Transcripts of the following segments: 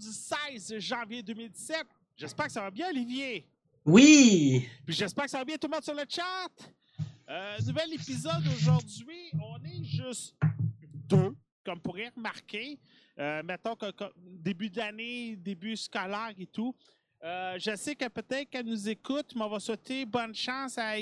Du 16 janvier 2017. J'espère que ça va bien, Olivier. Oui! Puis j'espère que ça va bien tout le monde sur le chat. Euh, nouvel épisode aujourd'hui. On est juste deux, comme pourrez remarquer. Euh, mettons que, que début d'année, début scolaire et tout. Euh, je sais que peut-être qu'elle nous écoute, mais on va souhaiter bonne chance à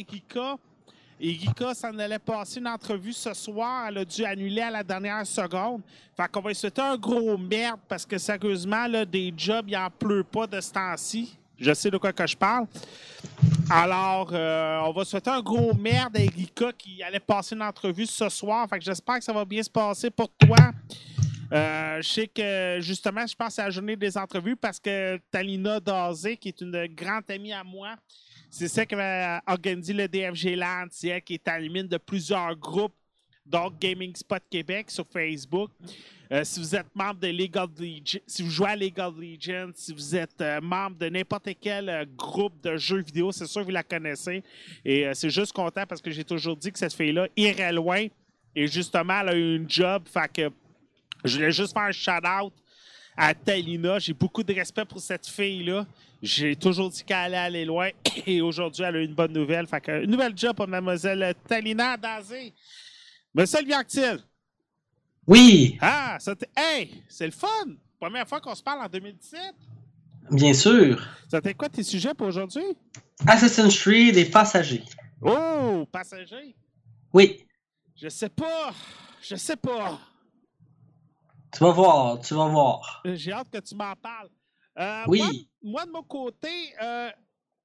Egika. Egika s'en allait passer une entrevue ce soir. Elle a dû annuler à la dernière seconde. Fait qu'on va souhaiter un gros merde parce que sérieusement, des jobs, il n'en pleut pas de ce temps-ci. Je sais de quoi que je parle. Alors, euh, on va souhaiter un gros merde à Erika qui allait passer une entrevue ce soir. Fait que j'espère que ça va bien se passer pour toi. Euh, je sais que justement, je pense à la journée des entrevues parce que Talina Dazé, qui est une grande amie à moi, c'est celle qui va organiser le DFG Land, c'est elle qui est à de plusieurs groupes, donc Gaming Spot Québec sur Facebook. Euh, si vous êtes membre de League of Legends, si vous jouez à League of Legends, si vous êtes euh, membre de n'importe quel euh, groupe de jeux vidéo, c'est sûr que vous la connaissez. Et euh, c'est juste content parce que j'ai toujours dit que cette fille-là irait loin. Et justement, elle a eu une job. Fait que je voulais juste faire un shout-out à Talina. J'ai beaucoup de respect pour cette fille-là. J'ai toujours dit qu'elle allait aller loin. Et aujourd'hui, elle a eu une bonne nouvelle. Fait que, une nouvelle job pour mademoiselle Talina Dazé. Salut, Actil. Oui! Ah, ça t'est- hey, c'est le fun! Première fois qu'on se parle en 2017. Bien sûr! Ça t'est quoi tes sujets pour aujourd'hui? Assassin's Creed et passagers. Oh, passager. Oui, Je sais pas. Je sais pas. tu vas voir, tu vas voir. Euh, J'ai hâte que tu m'en parles. Euh, Oui. Moi, moi, de mon côté, euh,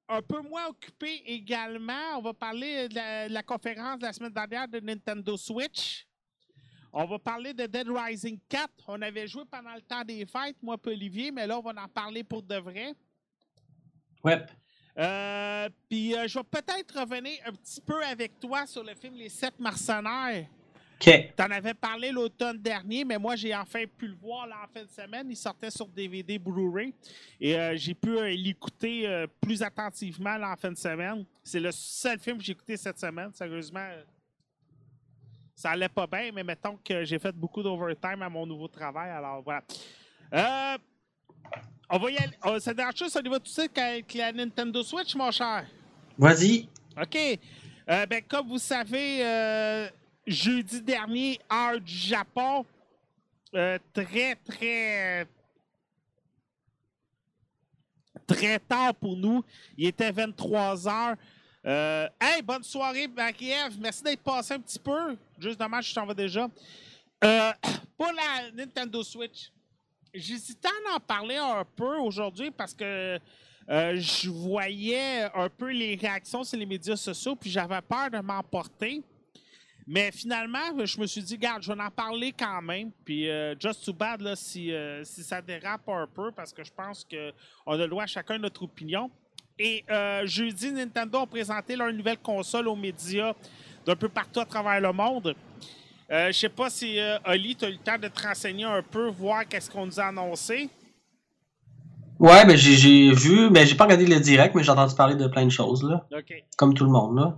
un peu moins occupé également. On va parler de la, de la conférence de la semaine dernière de Nintendo Switch. On va parler de Dead Rising 4. On avait joué pendant le temps des fêtes, moi et Olivier, mais là, on va en parler pour de vrai. Ouais. Euh, Puis je vais peut-être revenir un petit peu avec toi sur le film Les Sept Mercenaires. T'en avais parlé l'automne dernier, mais moi, j'ai enfin pu le voir là, en fin de semaine. Il sortait sur DVD Blu-ray et euh, j'ai pu euh, l'écouter euh, plus attentivement là, en fin de semaine. C'est le seul film que j'ai écouté cette semaine. Sérieusement, ça allait pas bien, mais mettons que j'ai fait beaucoup d'overtime à mon nouveau travail. Alors voilà. Euh, on va y aller. Ça dérange ça, ça y va tout de suite avec la Nintendo Switch, mon cher? Vas-y. OK. Ben, comme vous savez, euh, jeudi dernier, heure du Japon, euh, très, très, très tard pour nous. Il était 23 heures. Euh, hey, bonne soirée, Marie-Ève. Merci d'être passé un petit peu. Juste dommage, je t'en vais déjà. Euh, pour la Nintendo Switch, j'hésitais à en parler un peu aujourd'hui parce que je voyais un peu les réactions sur les médias sociaux, puis j'avais peur de m'emporter. Mais finalement, je me suis dit, garde, je vais en parler quand même. Puis, euh, just too bad là, si, euh, si ça dérape un peu, parce que je pense qu'on a le droit à chacun notre opinion. Et euh, jeudi, Nintendo a présenté leur nouvelle console aux médias d'un peu partout à travers le monde. Euh, je sais pas si, euh, Oli, tu as eu le temps de te renseigner un peu, voir qu'est-ce qu'on nous a annoncé. Ouais, ben j'ai- vu, mais j'ai pas regardé le direct, mais j'ai entendu parler de plein de choses, là. Comme tout le monde, là.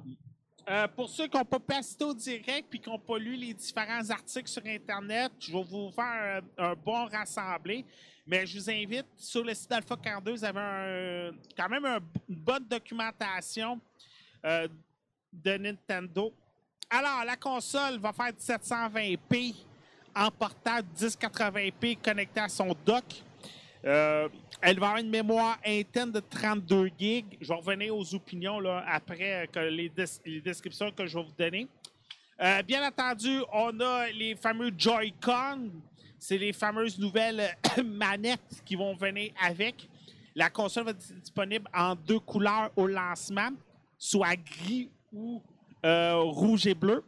Euh, pour ceux qui n'ont pas assister au direct puis qui n'ont pas lu les différents articles sur Internet, je vais vous faire un, un bon rassemblé. Mais je vous invite, sur le site d'Alpha 42, vous avez quand même un- une bonne documentation euh, de Nintendo. Alors, la console va faire du 720p en portable 1080p connecté à son dock. Euh, elle va avoir une mémoire interne de 32 gigs. Je vais revenir aux opinions là, après euh, les, des- les descriptions que je vais vous donner. Euh, bien entendu, on a les fameux Joy-Con. C'est les fameuses nouvelles manettes qui vont venir avec. La console va être disponible en deux couleurs au lancement, soit gris ou rouge et bleu.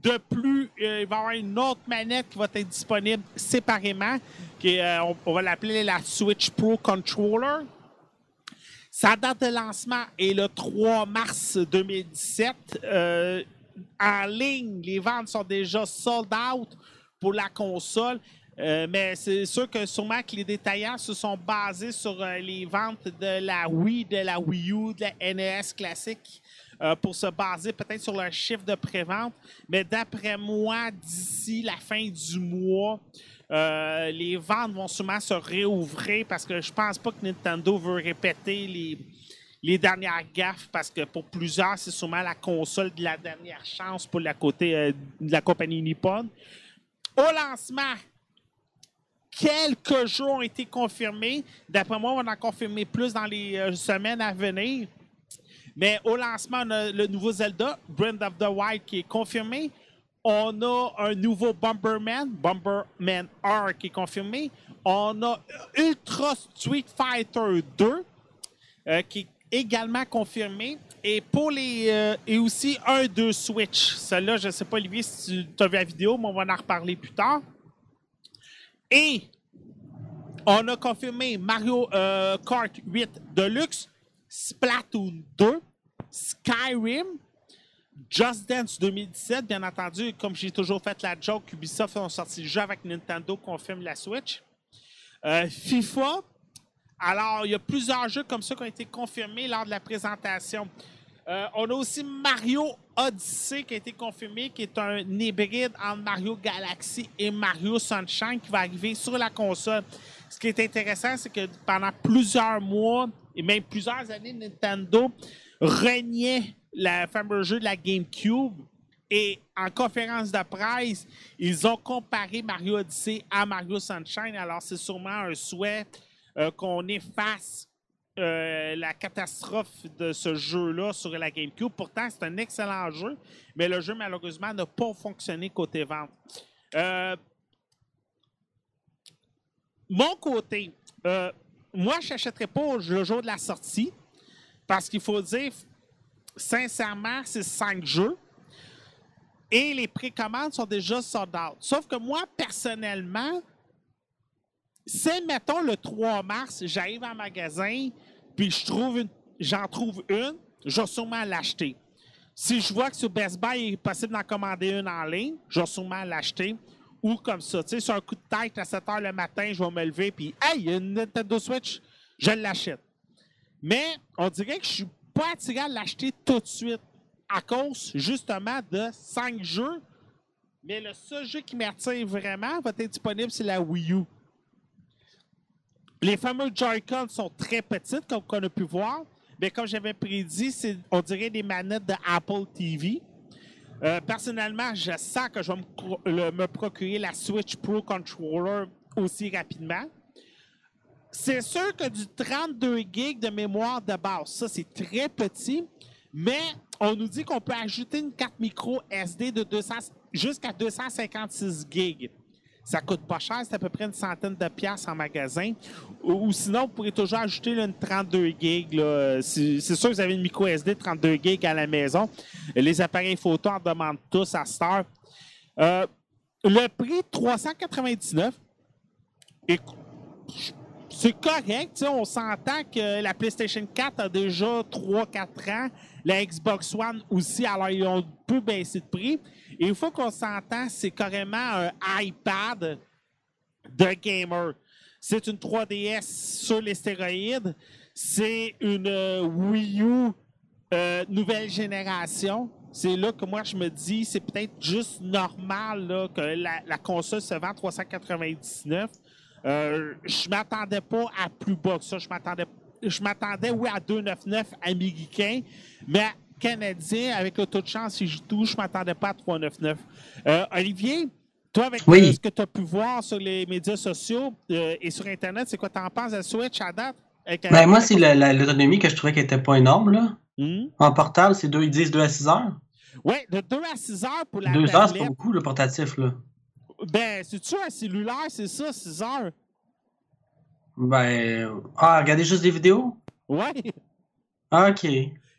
De plus, euh, il va y avoir une autre manette qui va être disponible séparément, qui euh, on, va l'appeler la Switch Pro Controller. Sa date de lancement est le 3 mars 2017. Euh, en ligne, les ventes sont déjà sold out pour la console. Mais c'est sûr que sûrement que les détaillants se sont basés sur les ventes de la Wii, de la Wii U, de la NES classique euh, pour se baser peut-être sur leur chiffre de prévente. Mais d'après moi, d'ici la fin du mois, euh, les ventes vont sûrement se réouvrir parce que je pense pas que Nintendo veut répéter les, les dernières gaffes parce que pour plusieurs, c'est sûrement la console de la dernière chance pour la côté euh, de la compagnie Nippon. Au lancement, quelques jours ont été confirmés. D'après moi, on va en confirmer plus dans les semaines à venir. Mais au lancement, on a le nouveau Zelda, Breath of the Wild, qui est confirmé. On a un nouveau Bomberman, Bomberman R, qui est confirmé. On a Ultra Street Fighter 2, euh, qui est également confirmé. Et pour les. euh, et aussi un 2 Switch. Celui-là, je ne sais pas, Olivier, si tu as vu la vidéo, mais on va en reparler plus tard. Et on a confirmé Mario euh, Kart 8 Deluxe, Splatoon 2, Skyrim, Just Dance 2017, bien entendu, comme j'ai toujours fait la joke, Ubisoft ont sorti le jeu avec Nintendo, confirme la Switch. Euh, FIFA, alors il y a plusieurs jeux comme ça qui ont été confirmés lors de la présentation. Euh, on a aussi Mario Odyssey qui a été confirmé, qui est un hybride entre Mario Galaxy et Mario Sunshine qui va arriver sur la console. Ce qui est intéressant, c'est que pendant plusieurs mois et même plusieurs années, Nintendo reniait le fameux jeu de la GameCube. Et en conférence de presse, ils ont comparé Mario Odyssey à Mario Sunshine. Alors, c'est sûrement un souhait euh, qu'on efface euh, la catastrophe de ce jeu-là sur la GameCube. Pourtant, c'est un excellent jeu, mais le jeu, malheureusement, n'a pas fonctionné côté vente. Euh, mon côté, euh, moi, je n'achèterais pas le jour de la sortie parce qu'il faut dire, sincèrement, c'est cinq jeux et les précommandes sont déjà sold. Sauf que moi, personnellement, si, mettons, le 3 mars, j'arrive en magasin, puis trouve une, j'en trouve une, je vais sûrement l'acheter. Si je vois que sur Best Buy, il est possible d'en commander une en ligne, je vais sûrement l'acheter. Ou comme ça, tu sais, sur un coup de tête à 7 h le matin, je vais me lever, puis hey, il y a une Nintendo Switch, je l'achète. Mais on dirait que je suis pas attiré à l'acheter tout de suite à cause justement de 5 jeux. Mais le seul jeu qui m'attire vraiment va être disponible, c'est la Wii U. Les fameux Joy-Con sont très petites, comme on a pu voir. Mais comme j'avais prédit, c'est, on dirait des manettes de Apple TV. Euh, personnellement, je sens que je vais me, procurer la Switch Pro Controller aussi rapidement. C'est sûr que du 32 gigs de mémoire de base, ça c'est très petit, mais on nous dit qu'on peut ajouter une carte micro SD de 200 jusqu'à 256 gigs. Ça coûte pas cher, c'est à peu près une centaine de piastres en magasin. Ou, sinon, vous pourrez toujours ajouter une 32 gigs. C'est sûr que vous avez une micro SD de 32 gigs à la maison. Les appareils photo en demandent tous à cette heure. Euh, le prix 399, écoute, c'est correct. On s'entend que la PlayStation 4 a déjà 3-4 ans. La Xbox One aussi. Alors, ils ont peu baissé de prix. Et une fois qu'on s'entend, c'est carrément un iPad de gamer. C'est une 3DS sur les stéroïdes. C'est une euh, Wii U euh, nouvelle génération. C'est là que moi je me dis, c'est peut-être juste normal que la, la console se vend 399. Euh, je m'attendais pas à plus bas que ça. Je m'attendais, je m'attendais oui à 299 américain, mais canadien avec le taux de chance si je touche, je m'attendais pas à 399. Euh, Olivier, toi avec Oui. euh, ce que tu as pu voir sur les médias sociaux euh, et sur internet, c'est quoi t'en penses de Switch à date? Avec- Ben, moi, c'est la- la- l'autonomie que je trouvais qu'elle était pas énorme, là. Hmm? En portable, c'est deux, ils disent 2 à 6 heures. Ouais, de 2 à 6 heures pour la 2 heures, c'est pas beaucoup, le portatif, là. Ben, c'est-tu un cellulaire, c'est ça, 6 heures? Ben. Ah, regardez juste des vidéos? Ouais. Ah, ok.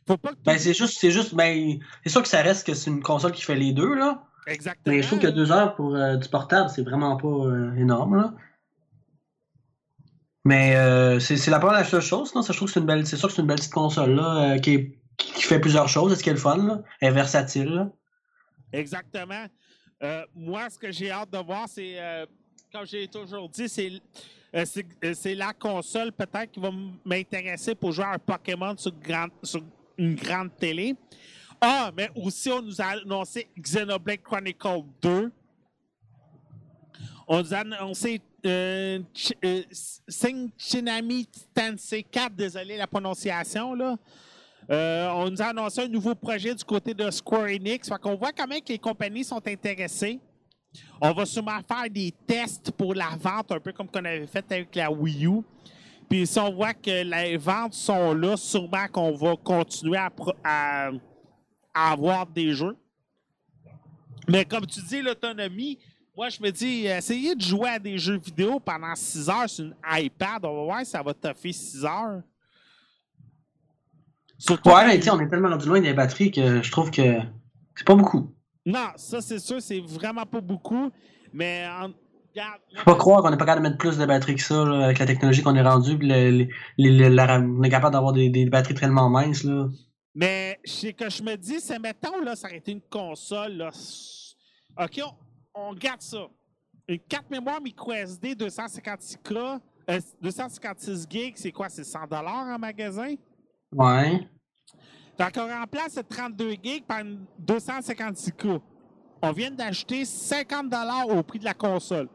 Faut pas que Ben, c'est juste, c'est juste, ben, c'est sûr que ça reste que c'est une console qui fait les deux, là. Exactement. Mais je trouve que 2 heures pour euh, du portable, c'est vraiment pas euh, énorme, là. Mais euh, c'est la première la seule chose, non? Ça, je trouve que c'est une belle, c'est sûr que c'est une belle petite console, là, euh, qui, est- qui fait plusieurs choses. C'est ce qui est le fun, là. Elle est versatile, là. Exactement. Euh, moi, ce que j'ai hâte de voir, c'est, euh, comme j'ai toujours dit, c'est, euh, c'est, la console peut-être qui va m'intéresser pour jouer à un Pokémon sur, une grande télé. Ah, mais aussi, on nous a annoncé Xenoblade Chronicle 2. On nous a annoncé Sing Chinami Tensei 4, désolé la prononciation, là. Euh, on nous a annoncé un nouveau projet du côté de Square Enix. Fait qu'on voit quand même que les compagnies sont intéressées. On va sûrement faire des tests pour la vente, un peu comme qu'on avait fait avec la Wii U. Puis si on voit que les ventes sont là, sûrement qu'on va continuer à, avoir des jeux. Mais comme tu dis, l'autonomie, moi je me dis, essayez de jouer à des jeux vidéo pendant 6 heures sur une iPad. On va voir si ça va toffer 6 heures. Surtout Ouais, mais on est tellement rendu loin des batteries que je trouve que c'est pas beaucoup. Non, ça c'est sûr, c'est vraiment pas beaucoup. Mais en... regarde, Faut pas croire qu'on n'est pas capable de mettre plus de batteries que ça, là, avec la technologie qu'on est rendu, puis le- le- le- la- on est capable d'avoir des, des batteries tellement minces, là. Mais ce que je me dis, c'est mettons, là, ça aurait été une console. Là. OK, on, on garde ça. Une carte mémoire micro SD 256K, euh, 256 gigs, c'est quoi? C'est 100 en magasin? Ouais. Fait qu'on remplace le 32 gigs par une 256K. On vient d'acheter 50 au prix de la console.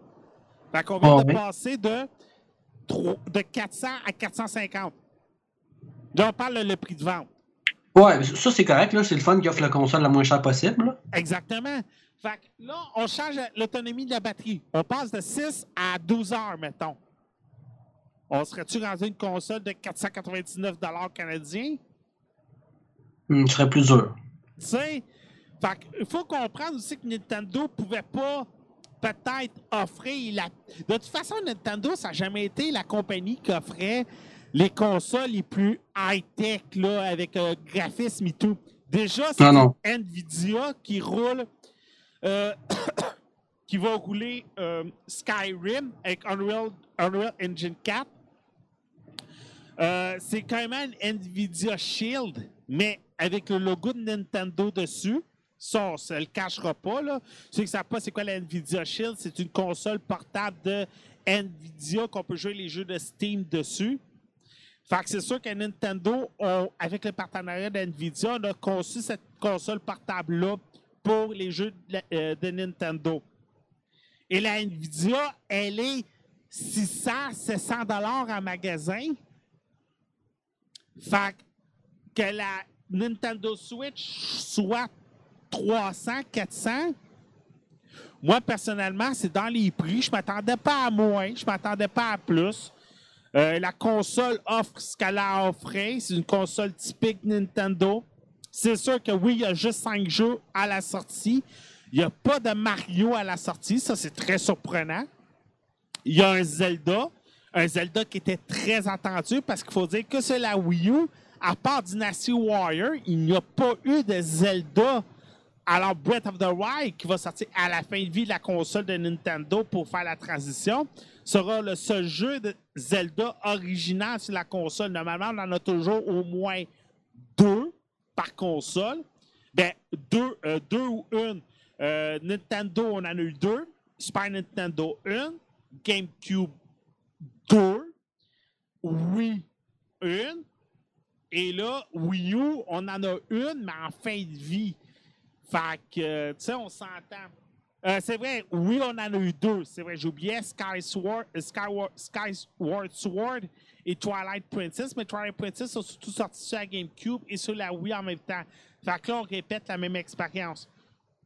Fait qu'on vient Ah de oui. passer de, tro- de 400 à 450. Là, on parle le prix de vente. Ouais, ça c'est correct, là. C'est le fun qui offre la console la moins chère possible, là. Exactement. Fait que là, on change l'autonomie de la batterie. On passe de 6 à 12 heures, mettons. On serait-tu rendu une console de 499 canadiens? Hum, ce serait plus dur. Tu sais, il faut comprendre aussi que Nintendo pouvait pas peut-être offrir la. De toute façon, Nintendo, ça n'a jamais été la compagnie qui offrait les consoles les plus high-tech, là, avec euh, graphisme et tout. Déjà, c'est. Nvidia qui roule, euh, qui va rouler euh, Skyrim avec Unreal, Unreal Engine 4. Euh, c'est quand même un Nvidia Shield, mais avec le logo de Nintendo dessus. Ça, on le cachera pas. Là. Ceux qui ne savent pas c'est quoi la Nvidia Shield, c'est une console portable de Nvidia qu'on peut jouer les jeux de Steam dessus. Fait que c'est sûr que Nintendo, avec le partenariat d'NVIDIA, on a conçu cette console portable-là pour les jeux de, euh, Nintendo. Et la NVIDIA, elle est 600, 700 dollars en magasin. Fait que la Nintendo Switch soit 300, 400. Moi, personnellement, c'est dans les prix. Je m'attendais pas à moins. Je m'attendais pas à plus. Euh, la console offre ce qu'elle a offert. C'est une console typique Nintendo. C'est sûr que oui, il y a juste 5 jeux à la sortie. Il n'y a pas de Mario à la sortie. Ça, c'est très surprenant. Il y a un Zelda. Un Zelda qui était très attendu parce qu'il faut dire que c'est la Wii U. À part Dynasty Warrior, il n'y a pas eu de Zelda. Alors, Breath of the Wild, qui va sortir à la fin de vie de la console de Nintendo pour faire la transition, sera le seul jeu de Zelda original sur la console. Normalement, on en a toujours au moins deux par console. Ben, deux, euh, ou une. Euh, Nintendo, on en a eu deux. Super Nintendo, une. GameCube, deux. Oui, une. Et là, Wii U, on en a une, mais en fin de vie. Fait que, tu sais, on s'entend. Euh, c'est vrai, oui, on en a eu deux. C'est vrai, j'oubliais Skyward, Skyward, Skyward Sword et Twilight Princess, mais Twilight Princess sont surtout sortis sur la GameCube et sur la Wii en même temps. Fait que là, on répète la même expérience.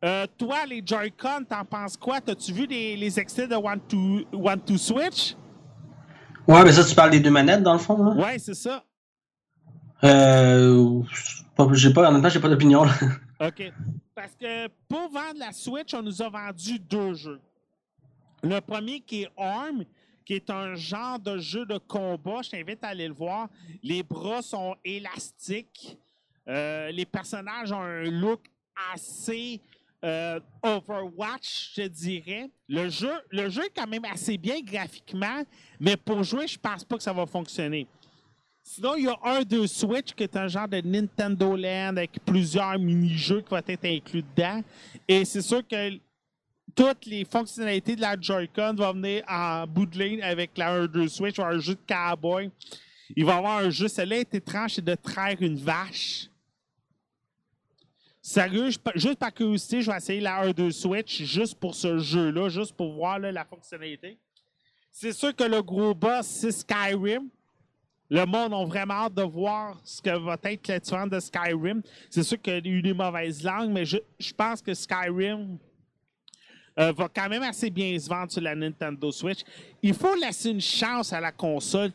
Euh, toi, les Joy-Con, t'en penses quoi? T'as-tu vu les, les extraits de One to, One to Switch? Ouais, mais ça, tu parles des deux manettes, dans le fond, là? Ouais, c'est ça. Euh. J'ai pas, en même temps, j'ai pas d'opinion. OK. Parce que pour vendre la Switch, on nous a vendu deux jeux. Le premier qui est ARM, qui est un genre de jeu de combat. Je t'invite à aller le voir. Les bras sont élastiques. Euh, les personnages ont un look assez euh, Overwatch, je dirais. Le jeu, le jeu est quand même assez bien graphiquement, mais pour jouer, je pense pas que ça va fonctionner. Sinon, il y a un de Switch qui est un genre de Nintendo Land avec plusieurs mini-jeux qui vont être inclus dedans. Et c'est sûr que toutes les fonctionnalités de la Joy-Con vont venir en bout de ligne avec la 1-2 Switch. Il va y avoir un jeu de cowboy. Il va y avoir un jeu, celui-là est étrange, c'est de traire une vache. Sérieux, juste par curiosité, je vais essayer la 1-2 Switch juste pour ce jeu-là, juste pour voir la fonctionnalité. C'est sûr que le gros boss, c'est Skyrim. Le monde a vraiment hâte de voir ce que va être la différence de Skyrim. C'est sûr qu'il y a eu des mauvaises langues, mais je, pense que Skyrim euh, va quand même assez bien se vendre sur la Nintendo Switch. Il faut laisser une chance à la console.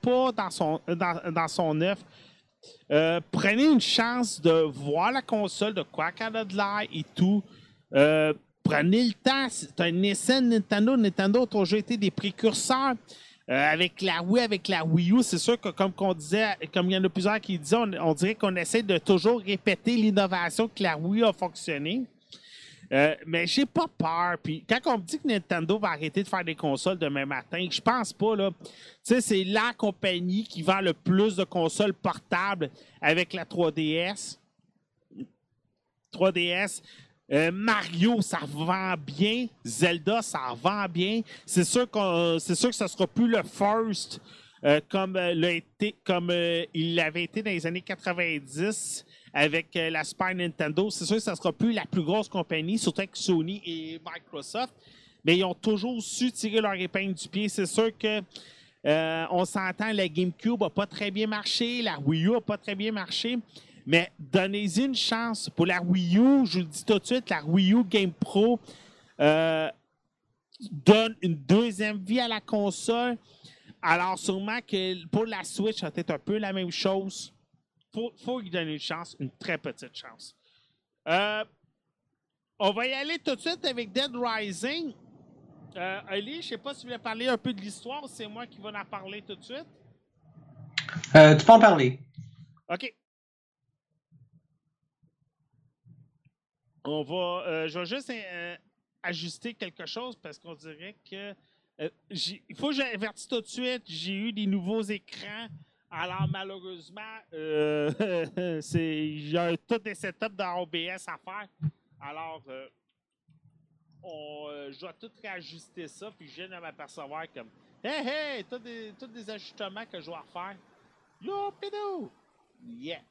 Pas dans son, dans, dans son œuf. Euh, prenez une chance de voir la console, de quoi qu'elle a de l'air et tout. Euh, prenez le temps. C'est un essai de Nintendo. Nintendo a toujours été des précurseurs. Euh, avec la Wii, avec la Wii U, c'est sûr que comme on disait, comme il y en a plusieurs qui disaient, on, on dirait qu'on essaie de toujours répéter l'innovation que la Wii a fonctionné. Euh, mais j'ai pas peur. Puis quand on me dit que Nintendo va arrêter de faire des consoles demain matin, je pense pas. Là. Tu sais, c'est la compagnie qui vend le plus de consoles portables avec la 3DS. 3DS. Euh, Mario, ça vend bien. Zelda, ça vend bien. C'est sûr, c'est sûr que ça sera plus le first euh, comme, comme il l'avait été dans les années 90 avec euh, la Super Nintendo. C'est sûr que ça ne sera plus la plus grosse compagnie, surtout avec Sony et Microsoft, mais ils ont toujours su tirer leur épingle du pied. C'est sûr que euh, on s'entend, la GameCube n'a pas très bien marché, la Wii U n'a pas très bien marché, mais donnez-y une chance. Pour la Wii U, je vous le dis tout de suite, la Wii U Game Pro euh, donne une deuxième vie à la console. Alors, sûrement que pour la Switch, ça va être un peu la même chose faut, faut lui donner une chance, une très petite chance. Euh, on va y aller tout de suite avec Dead Rising. Euh, Ali, je ne sais pas si vous voulez parler un peu de l'histoire, c'est moi qui vais en parler tout de suite? Euh, tu peux en parler. OK. On va. Euh, je vais juste ajuster quelque chose parce qu'on dirait que. il faut que j'avertisse tout de suite. J'ai eu des nouveaux écrans alors, malheureusement, euh, il y a tout des setups dans OBS à faire. Alors, euh, euh, je dois tout réajuster ça, puis je viens de m'apercevoir comme Hey, hey, tous des, des ajustements que je dois faire. Yo, pédo! Yeah!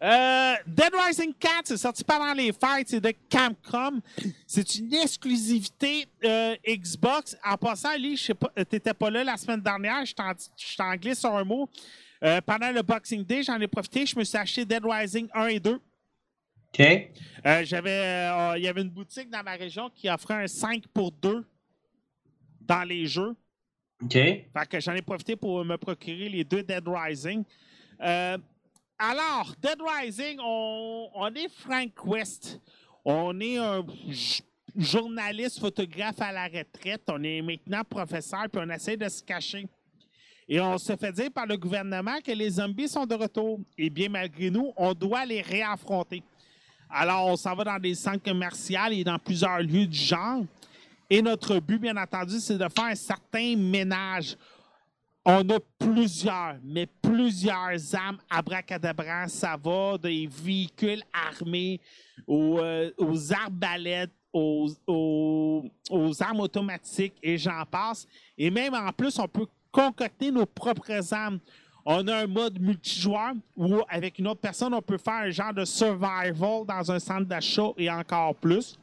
Dead Rising 4, c'est sorti pendant les fêtes, c'est de Camcom. C'est une exclusivité Xbox. En passant, Ali, je sais pas, t'étais pas là la semaine dernière, je t'en glisse sur un mot. Euh, pendant le Boxing Day, j'en ai profité. Je me suis acheté Dead Rising 1 et 2. OK. Euh, j'avais, euh, il y avait une boutique dans ma région qui offrait un 5 pour 2 dans les jeux. OK. Fait que j'en ai profité pour me procurer les deux Dead Rising. Alors, Dead Rising, on, est Frank West. On est un journaliste, photographe à la retraite. On est maintenant professeur, puis on essaie de se cacher. Et on se fait dire par le gouvernement que les zombies sont de retour. Et bien malgré nous, on doit les réaffronter. Alors, on s'en va dans des centres commerciaux et dans plusieurs lieux du genre. Et notre but, bien entendu, c'est de faire un certain ménage. On a plusieurs, mais plusieurs armes abracadabrantes. Ça va des véhicules armés aux, euh, arbalètes, aux, armes automatiques et j'en passe. Et même en plus, on peut concocter nos propres armes. On a un mode multijoueur où, avec une autre personne, on peut faire un genre de survival dans un centre d'achat et encore plus.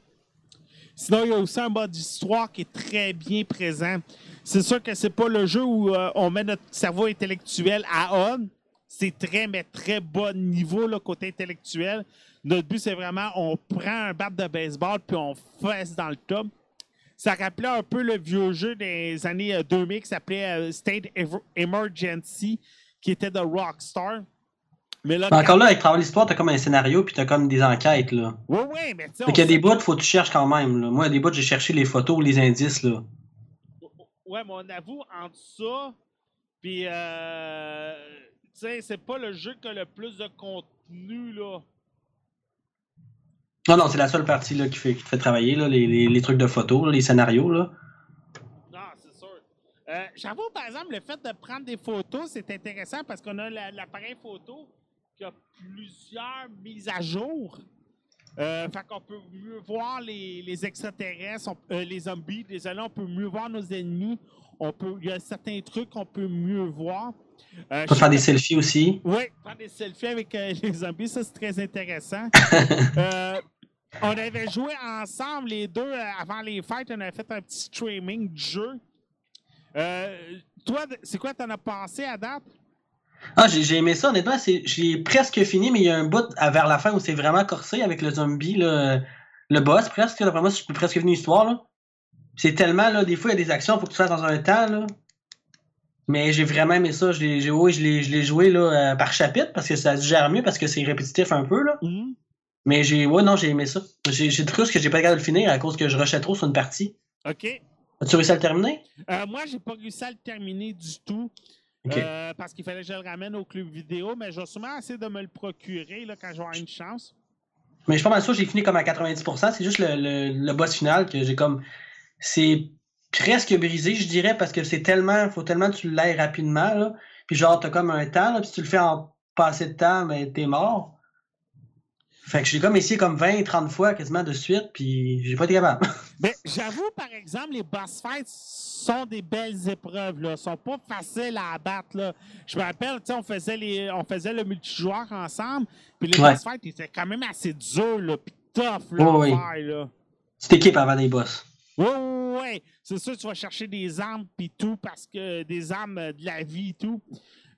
Sinon, il y a aussi un mode histoire qui est très bien présent. C'est sûr que c'est pas le jeu où euh, on met notre cerveau intellectuel à on. C'est très, mais très bon niveau, le côté intellectuel. Notre but, c'est vraiment, on prend un bat de baseball puis on fesse dans le top. Ça rappelait un peu le vieux jeu des années 2000 qui s'appelait State Emergency, qui était de Rockstar. Mais là, encore là, avec Travail l'Histoire, t'as comme un scénario puis t'as comme des enquêtes, là. Oui, oui, mais tu sais. Fait qu'il y a des bouts, faut que tu cherches quand même, là. Moi, il y a des bouts, j'ai cherché les photos ou les indices, là. Ouais, mais on avoue, entre ça, puis, euh, tu sais, c'est pas le jeu qui a le plus de contenu, là. Non, non, c'est la seule partie là, qui, fait, qui te fait travailler, là, les, les, les trucs de photos, là, les scénarios. Là. Non, c'est sûr. Euh, J'avoue, par exemple, le fait de prendre des photos, c'est intéressant parce qu'on a l'appareil photo qui a plusieurs mises à jour. Euh, fait qu'on peut mieux voir les, les extraterrestres, on, euh, les zombies, désolé, on peut mieux voir nos ennemis. On peut, il y a certains trucs qu'on peut mieux voir. Euh, on peut faire des selfies aussi. Oui, faire des selfies avec euh, les zombies, ça c'est très intéressant. euh, on avait joué ensemble les deux avant les fêtes, on avait fait un petit streaming du jeu. Toi, c'est quoi t'en as pensé à date? Ah, j'ai aimé ça, honnêtement. J'ai presque fini, mais il y a un bout à, vers la fin où c'est vraiment corsé avec le zombie, là, le boss, presque. D'après moi, je peux presque finir l'histoire. C'est tellement, là, des fois, il y a des actions, il faut que tu fasses dans un temps. Là. Mais j'ai vraiment aimé ça. Je l'ai oui, joué là, euh, par chapitre parce que ça se gère mieux, parce que c'est répétitif un peu. Là. Mm -hmm. Mais j'ai. Ouais, non, j'ai aimé ça. J'ai cru que j'ai pas regardé le finir à cause que je rushais trop sur une partie. OK. As-tu réussi à le terminer? Euh, moi, j'ai pas réussi à le terminer du tout. Okay. Euh, parce qu'il fallait que je le ramène au club vidéo, mais je vais sûrement essayer de me le procurer là, quand j'aurai une chance. Mais je suis pas mal sûr j'ai fini comme à 90%. C'est juste le, le, le, boss final que j'ai comme. C'est presque brisé, je dirais, parce que c'est tellement. faut tellement que tu l'aies rapidement. Là. Puis genre, t'as comme un temps, là, puis si tu le fais en passé de temps, ben t'es mort. Fait que j'ai comme essayé comme 20, 30 fois quasiment de suite, puis j'ai pas été capable. Mais j'avoue, par exemple, les boss fights sont des belles épreuves, là. sont pas faciles à abattre, là. Je me rappelle, tu sais, on faisait les, on faisait le multijoueur ensemble, puis les ouais. boss fights étaient quand même assez durs, là, puis tough, là, oh, oui. faire, là. Tu t'équipes avant des boss. Oui, oui, oui. C'est sûr, tu vas chercher des armes puis tout, parce que des armes de la vie et tout.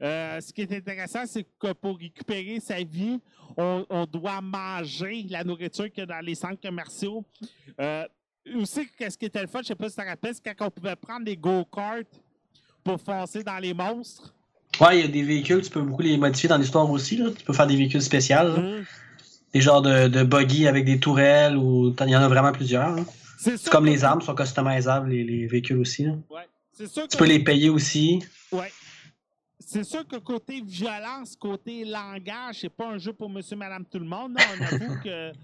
Euh, ce qui est intéressant, c'est que pour récupérer sa vie, on, on doit manger la nourriture qu'il y a dans les centres commerciaux. Euh, aussi, qu'est-ce qui était le fun, je sais pas si tu te rappelles, c'est quand on pouvait prendre des go-karts pour foncer dans les monstres. Ouais, il y a des véhicules, tu peux beaucoup les modifier dans l'histoire aussi. Là. Tu peux faire des véhicules spéciaux. Mmh. Des genres de, de buggy avec des tourelles, ou il y en a vraiment plusieurs. C'est comme que... les armes sont customisables, les, les véhicules aussi. Là. Ouais. Sûr tu que... peux les payer aussi. Ouais. C'est sûr que côté violence, côté langage, c'est pas un jeu pour monsieur, madame, tout le monde. Non, on avoue que, tu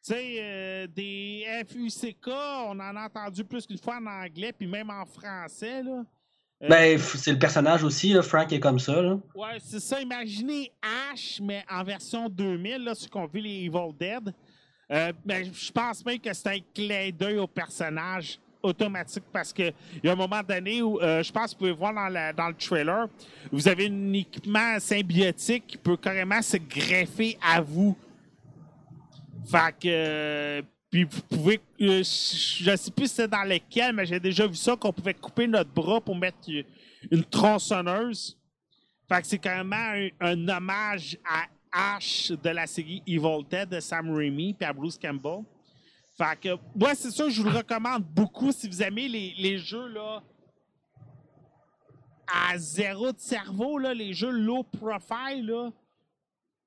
sais, euh, des FUCK, on en a entendu plus qu'une fois en anglais, puis même en français, là. Euh, ben, c'est le personnage aussi, là, Frank est comme ça, là. Ouais, c'est ça. Imaginez Ash, mais en version 2000, là, ce qu'on vit les Evil Dead. Euh, ben, je pense même que c'est un clin d'œil au personnage automatique parce qu'il y a un moment donné où, euh, je pense que vous pouvez voir dans, dans, le trailer, vous avez un équipement symbiotique qui peut carrément se greffer à vous. Fait que. Euh, puis vous pouvez. Euh, je ne sais plus c'est dans lequel, mais j'ai déjà vu ça qu'on pouvait couper notre bras pour mettre une tronçonneuse. Fait que c'est carrément un, un, hommage à Ash de la série Evil de Sam Raimi puis à Bruce Campbell. Fait que, moi, c'est sûr, je vous le recommande beaucoup si vous aimez les, les jeux là, à zéro de cerveau, là, les jeux low profile. Là.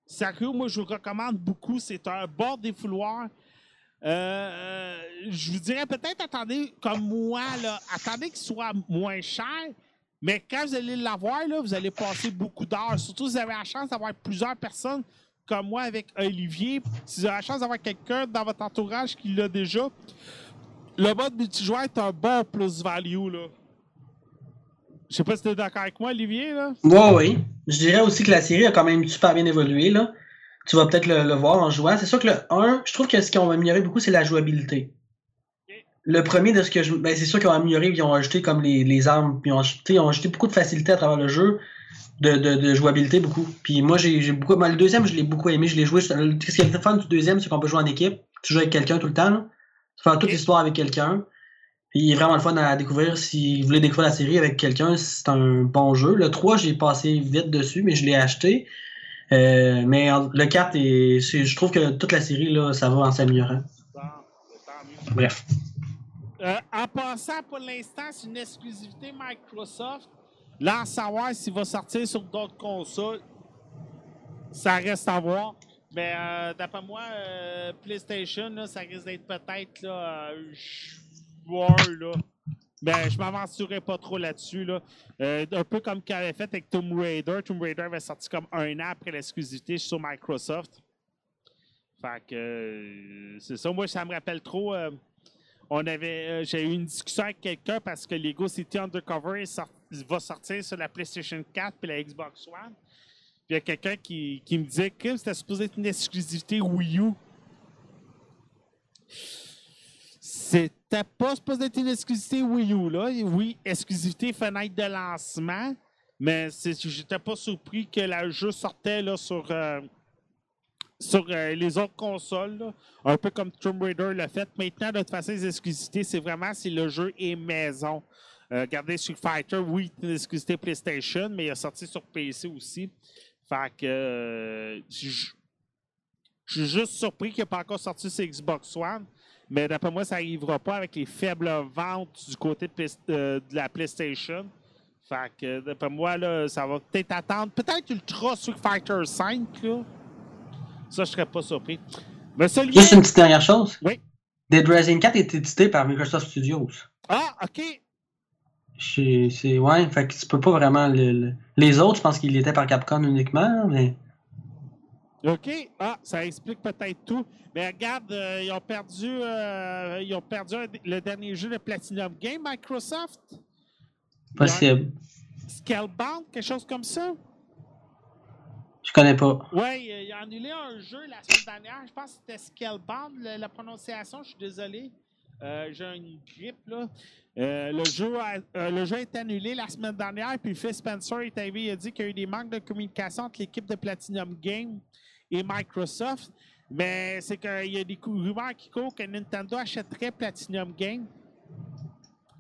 Sérieux, moi, je vous le recommande beaucoup. C'est un bord des fouloirs. Euh, je vous dirais peut-être attendez comme moi, là, attendez qu'il soit moins cher. Mais quand vous allez l'avoir, vous allez passer beaucoup d'heures. Surtout si vous avez la chance d'avoir plusieurs personnes comme moi avec Olivier, si vous avez la chance d'avoir quelqu'un dans votre entourage qui l'a déjà, le mode multijoueur est un bon plus-value. là. Je sais pas si tu es d'accord avec moi, Olivier. Là. Oui, oui. Je dirais aussi que la série a quand même super bien évolué. Là. Tu vas peut-être le, le, voir en jouant. C'est sûr que le 1, je trouve que ce qu'on va améliorer beaucoup, c'est la jouabilité. Okay. le premier de ce que je. Ben, c'est sûr qu'ils ont amélioré, ils ont ajouté comme les, les armes, puis ils ont, ajouté, ils ont ajouté beaucoup de facilité à travers le jeu, de, de, de jouabilité beaucoup. Puis moi, j'ai beaucoup. ben, le deuxième, je l'ai beaucoup aimé. Je l'ai joué. Ce qui est le fun du deuxième, c'est qu'on peut jouer en équipe. Tu joues avec quelqu'un tout le temps. Là. Tu fais toute l'histoire avec quelqu'un. Puis il est vraiment le fun à découvrir. Si vous voulez découvrir la série avec quelqu'un, c'est un bon jeu. Le 3, j'ai passé vite dessus, mais je l'ai acheté. Euh, mais le 4, est, c'est- je trouve que toute la série, là, ça va en s'améliorant. Bref. Euh, en passant, pour l'instant, c'est une exclusivité Microsoft. Là, à savoir s'il va sortir sur d'autres consoles, ça reste à voir. Mais euh, d'après moi, euh, PlayStation, ça risque d'être peut-être là, euh, là. Ben, je m'aventurerai pas trop là-dessus. Là. Euh, un peu comme qu'il avait fait avec Tomb Raider. Tomb Raider avait sorti comme un an après l'exclusivité sur Microsoft. Fait que c'est ça. Moi, ça me rappelle trop. On avait, euh, j'ai eu une discussion avec quelqu'un parce que Lego City Undercover va sortir sur la PlayStation 4 et la Xbox One. Puis il y a quelqu'un qui, me disait que c'était supposé être une exclusivité Wii U. C'était pas supposé être une exclusivité Wii U, là. Oui, exclusivité fenêtre de lancement, mais j'étais pas surpris que le jeu sortait là, sur, euh, sur euh, les autres consoles, un peu comme Tomb Raider l'a fait. Maintenant, de toute façon, les exclusivités, c'est vraiment si le jeu est maison. Euh, regardez Street Fighter, oui, c'est une exclusivité PlayStation, mais il est sorti sur PC aussi. Fait que euh, je suis juste surpris qu'il n'ait pas encore sorti sur Xbox One. Mais d'après moi, ça n'arrivera pas avec les faibles ventes du côté euh, de la PlayStation. Fait que d'après moi, là, ça va peut-être attendre. Peut-être Ultra Street Fighter 5. Là. Ça, je serais pas surpris. Mais celui Juste une petite dernière chose. Oui. Dead Rising 4 est édité par Microsoft Studios. Ah, OK. C'est, c'est- ouais, fait que tu peux pas vraiment le, le- Les autres, je pense qu'il était par Capcom uniquement, mais. OK. Ah, ça explique peut-être tout. Mais regarde, euh, ils ont perdu, euh, ils ont perdu un- le dernier jeu de Platinum Game, Microsoft. Possible. Scalebound, quelque chose comme ça? Je connais pas. Oui, il a annulé un jeu la semaine dernière. Je pense que c'était Scalebound, le- la prononciation. Je suis désolé. Euh, J'ai une grippe, là. Euh, le, jeu a, euh, le jeu est annulé la semaine dernière, puis Phil Spencer est arrivé, il a dit qu'il y a eu des manques de communication entre l'équipe de Platinum Game et Microsoft. Mais c'est qu'il y a des rumeurs qui courent que Nintendo achèterait Platinum Game.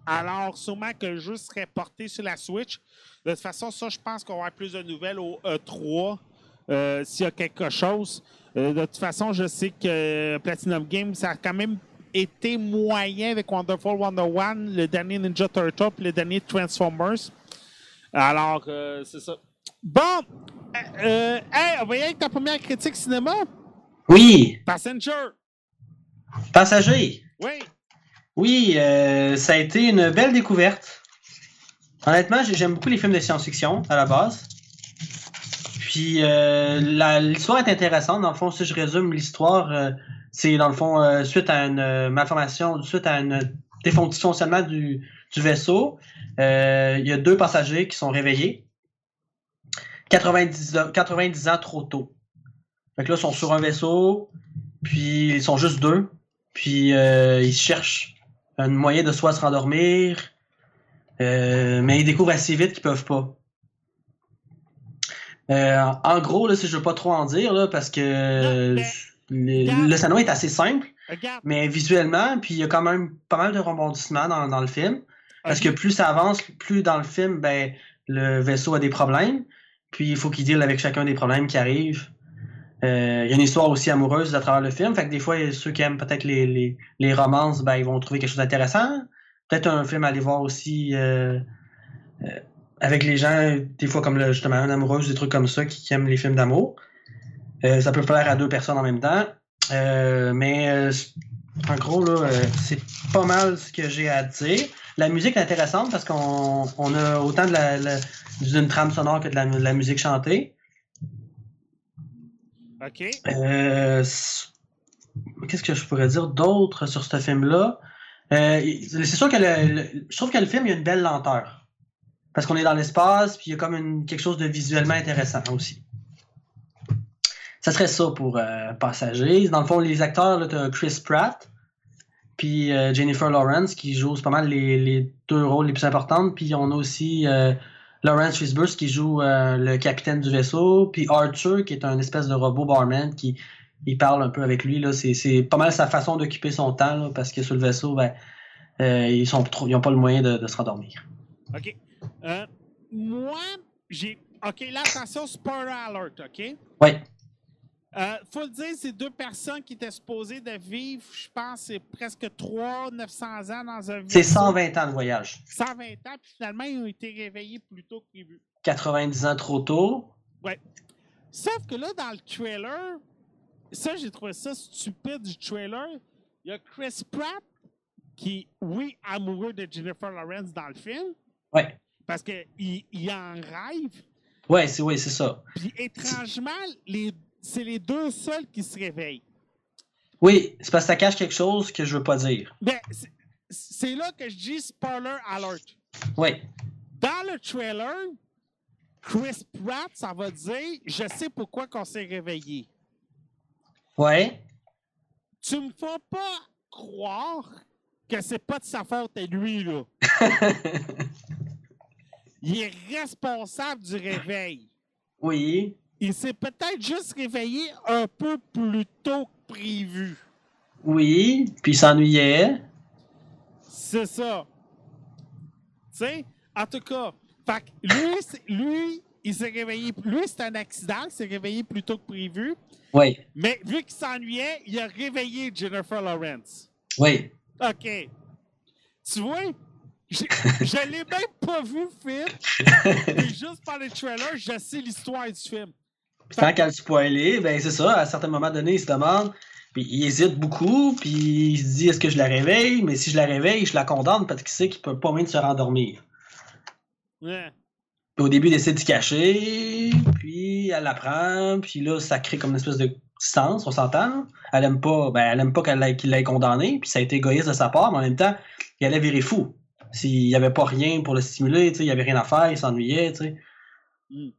Alors, sûrement que le jeu serait porté sur la Switch. De toute façon, ça, je pense qu'on avoir plus de nouvelles au E3 euh, s'il y a quelque chose. Euh, de toute façon, je sais que Platinum Games, ça a quand même été moyen avec Wonderful 101, le dernier Ninja Turtle puis le dernier Transformers. Alors, euh, c'est ça. Bon, euh, euh, hey, on va y aller avec ta première critique cinéma? Oui! Passenger. Passager! Oui. Oui, euh, ça a été une belle découverte. Honnêtement, j'ai- j'aime beaucoup les films de science-fiction à la base. Puis euh, l'histoire est intéressante. Dans le fond, si je résume l'histoire, euh, c'est dans le fond euh, suite à une euh, malformation, suite à une défonctionnement du, du vaisseau, euh, il y a deux passagers qui sont réveillés. 90, ans- 90 ans trop tôt. Fait que là, ils sont sur un vaisseau, puis ils sont juste deux. Puis euh, ils cherchent un moyen de soit se rendormir, mais ils découvrent assez vite qu'ils peuvent pas. Euh, en gros, là, si je veux pas trop en dire, là, parce que le, le scénario est assez simple, mais visuellement, puis il y a quand même pas mal de rebondissements dans, dans le film. Parce que plus ça avance, plus dans le film, ben, le vaisseau a des problèmes. Puis il faut qu'il deal avec chacun des problèmes qui arrivent. Euh, Il y a une histoire aussi amoureuse à travers le film. Fait que des fois, ceux qui aiment peut-être les, les, les romances, ben, ils vont trouver quelque chose d'intéressant. Peut-être un film à aller voir aussi euh, euh, avec les gens, des fois comme le, justement une amoureuse, des trucs comme ça, qui, qui aiment les films d'amour. Euh, ça peut plaire à deux personnes en même temps. Euh, mais euh, en gros, là, c'est pas mal ce que j'ai à dire. La musique est intéressante parce qu'on on a autant de la, la- d'une trame sonore que de la, de la musique chantée. OK. Qu'est-ce que je pourrais dire d'autre sur ce film-là? Il- c'est sûr que le, le- je trouve que le film, il y a une belle lenteur. Parce qu'on est dans l'espace, puis il y a comme une, quelque chose de visuellement intéressant aussi. Ça serait ça pour euh, Passagers. Dans le fond, les acteurs, là, t'as Chris Pratt, puis euh, Jennifer Lawrence qui joue pas mal les, deux rôles les plus importants. Puis on a aussi euh, Lawrence Fishburne qui joue le capitaine du vaisseau, puis Arthur qui est un espèce de robot barman qui il parle un peu avec lui. C'est, pas mal sa façon d'occuper son temps parce que sur le vaisseau, ben, ils sont trop, ils ont pas le moyen de, de se rendormir. OK. Moi, j'ai. OK, là, attention, spoiler alert, OK? Oui. Euh, faut le dire, c'est deux personnes qui étaient supposées de vivre, je pense, c'est presque 3 900 ans dans un. C'est 120 ans de voyage. 120 ans, puis finalement, ils ont été réveillés plus tôt que prévu. 90 ans trop tôt. Ouais. Sauf que là, dans le trailer, ça, j'ai trouvé ça stupide du trailer. Il y a Chris Pratt qui, oui, amoureux de Jennifer Lawrence dans le film. Ouais. Parce qu'il il en rêve. Ouais, c'est ouais, ça. Puis étrangement, c'est les deux seuls qui se réveillent. Oui, c'est parce que ça cache quelque chose que je veux pas dire. Ben, c'est là que je dis spoiler alert. Oui. Dans le trailer, Chris Pratt, ça va dire Je sais pourquoi qu'on s'est réveillé. Ouais. Tu me fais pas croire que c'est pas de sa faute à lui, là. Il est responsable du réveil. Oui il s'est peut-être juste réveillé un peu plus tôt que prévu. Oui, puis il s'ennuyait. C'est ça. Tu sais, en tout cas, fait lui, lui, il s'est réveillé. Lui, c'est un accident, il s'est réveillé plus tôt que prévu. Oui. Mais vu qu'il s'ennuyait, il a réveillé Jennifer Lawrence. Oui. OK. Tu vois, je l'ai même pas vu le film. Mais juste par le trailer, je sais l'histoire du film. Tant qu'à le spoiler, ben c'est ça, à un certain moment donné, il se demande, puis il hésite beaucoup, puis il se dit est-ce que je la réveille, mais si je la réveille, je la condamne parce qu'il sait qu'il peut pas même se rendormir. Ouais. Puis au début, il essaie de se cacher, puis elle l'apprend, puis là, ça crée comme une espèce de distance, on s'entend. Elle aime pas, ben, elle aime pas qu'il l'ait condamné, puis ça a été égoïste de sa part, mais en même temps, il allait virer fou. S'il y avait pas rien pour le stimuler, il y avait rien à faire, il s'ennuyait, tu sais. Mm.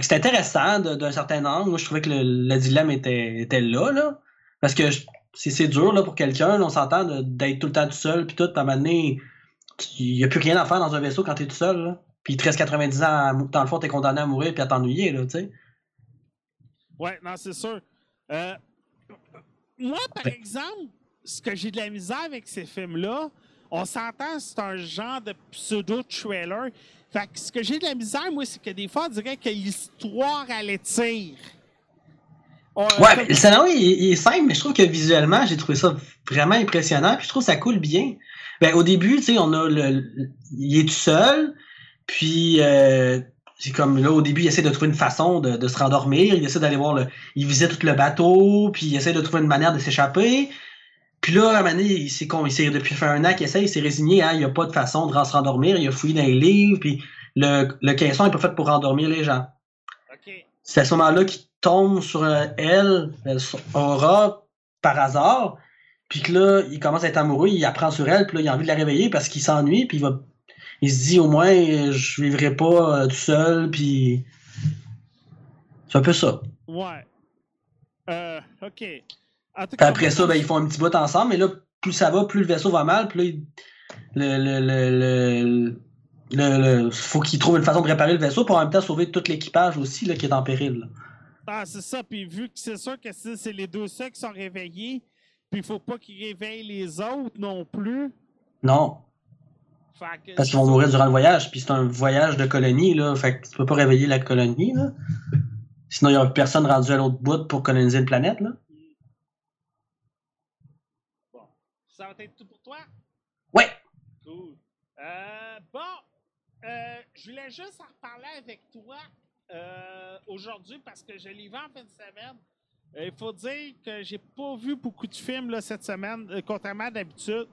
C'est intéressant d'un certain angle. Moi, je trouvais que le, dilemme était, était là, là. Parce que c'est dur là, pour quelqu'un, on s'entend d'être tout le temps tout seul, puis tout, à un moment donné, il n'y a plus rien à faire dans un vaisseau quand tu es tout seul. Là. Puis il te reste 90 ans, dans le fond, tu es condamné à mourir puis à t'ennuyer, là, tu sais. Ouais, non, c'est sûr. Euh, moi, par exemple, ce que j'ai de la misère avec ces films-là, on s'entend, c'est un genre de pseudo-trailer fait que ce que j'ai de la misère, moi, c'est que des fois, on dirait que l'histoire, elle étire. ouais, mais le scénario, il, est simple, mais je trouve que visuellement, j'ai trouvé ça vraiment impressionnant, puis je trouve que ça coule bien. Ben, au début, tu sais, on a le, Il est tout seul, puis euh, c'est comme là, au début, il essaie de trouver une façon de, se rendormir, il essaie d'aller voir le. Il visite tout le bateau, puis il essaie de trouver une manière de s'échapper. Puis là, à un moment donné, il s'est, depuis fait un an qu'il essaie, il s'est résigné, hein, il n'y a pas de façon de se rendormir, il a fouillé dans les livres, puis le, le caisson n'est pas fait pour rendormir les gens. C'est à ce moment-là qu'il tombe sur euh, elle, euh, Aura, par hasard, puis que là, il commence à être amoureux, il apprend sur elle, puis là, il a envie de la réveiller parce qu'il s'ennuie, puis il va. Il se dit au moins, je vivrai pas euh, tout seul, puis. C'est un peu ça. Ouais. Euh, ok après ça, ben, ils font un petit bout ensemble, mais là, plus ça va, plus le vaisseau va mal, plus le, le, le, faut qu'il trouve une façon de réparer le vaisseau pour en même temps sauver tout l'équipage aussi là, qui est en péril. Ah, c'est ça. Puis vu que c'est sûr que c'est les deux seuls qui sont réveillés, puis il faut pas qu'ils réveillent les autres non plus. Non. Parce qu'ils vont mourir durant le voyage, puis c'est un voyage de colonie, là. Fait que tu peux pas réveiller la colonie, là. Sinon, il n'y aura personne rendu à l'autre bout pour coloniser une planète, là. Être tout pour toi? Oui. Cool. Euh, bon, euh, je voulais juste en reparler avec toi euh, aujourd'hui parce que je l'ai vu en fin de semaine. Il faut dire que j'ai pas vu beaucoup de films là, cette semaine, contrairement à d'habitude.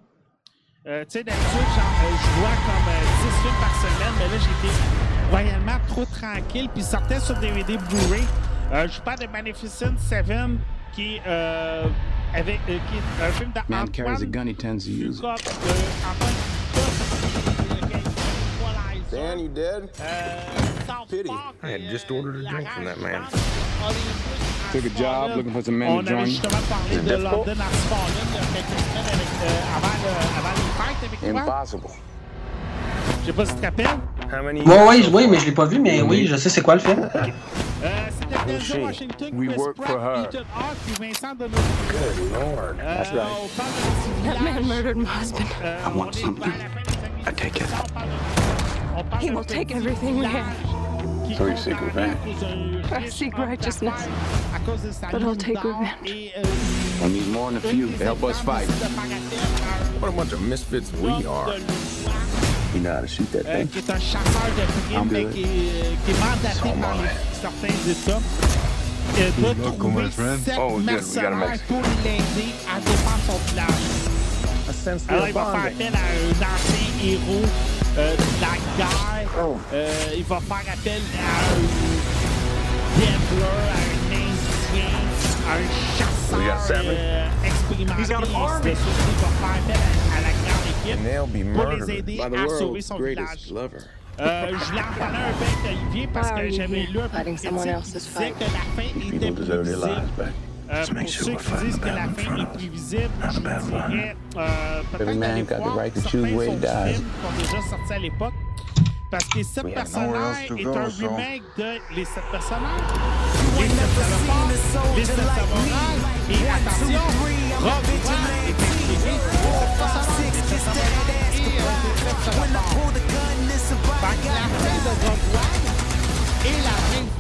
tu sais, d'habitude, je vois comme 10 films par semaine, mais là, j'étais royalement trop tranquille. Puis sortais sur DVD Blu-ray. je parle de Magnificent Seven qui avec euh, qui est un film d'Antoine Man carries a gun he tends to use. De Antoine Dan, you dead? Euh, Pity. I had just ordered a drink from that man. Ars Took a job Fallen. looking for some men to On avait join me. justement parlé Is it de difficult? London Ars Fallen il y a quelques semaines avec, euh, avant, le- avant les fêtes avec toi. Impossible. Je sais pas si tu te rappelles. How many? Ouais, ouais, je- oui, mais je l'ai pas vu, mais oui, je sais c'est quoi le film. Euh, C'était oh, Denzel shit. Washington, Chris Pratt, for her. Ethan Hawke et Vincent Donofrio. Good lord. Euh, That's right. On parle de petit That man murdered my husband. Euh, I on want est something. vers la fin des années I take it. 70, On parle de, on parle He will take everything we have. So you seek revenge. I riche seek homme righteousness. d'affaires à cause de sa But I'll take revenge. Euh, I need more than a few to help us fight. What a bunch of misfits we are. Euh, thing? qui est un chasseur de primes, good. qui, est- qui est mandaté par les- certains États euh, trouver sept Oh, mercenaires pour l'aider à défendre son village. Alors, il va faire appel à un ancien héros euh, de la guerre. Oh. Euh, il va faire appel à un gambler, à un indien, à un We got chasseur euh, expérimenté. Il va faire appel à, la équipe they'll be pour les murdered aider by the à sauver world's son greatest village. lover. Euh, je voulais en parler un peu avec Olivier parce are que j'avais lu un peu de fighting someone critique else's qui disait fight? que la fin était prévisible. Euh, Just make pour sure ceux we're qui fighting disent the que la fin est prévisible, je dirais euh, peut-être Every man d'aller got the voir right to certains choose where he autres dies. films qui ont déjà sorti à l'époque. Parce que personnages to est un remake de Les Sept personnages. Les Sept salopards, Les Sept samouraïs. Et attention, Rogue One est inspiré des Sept personnages,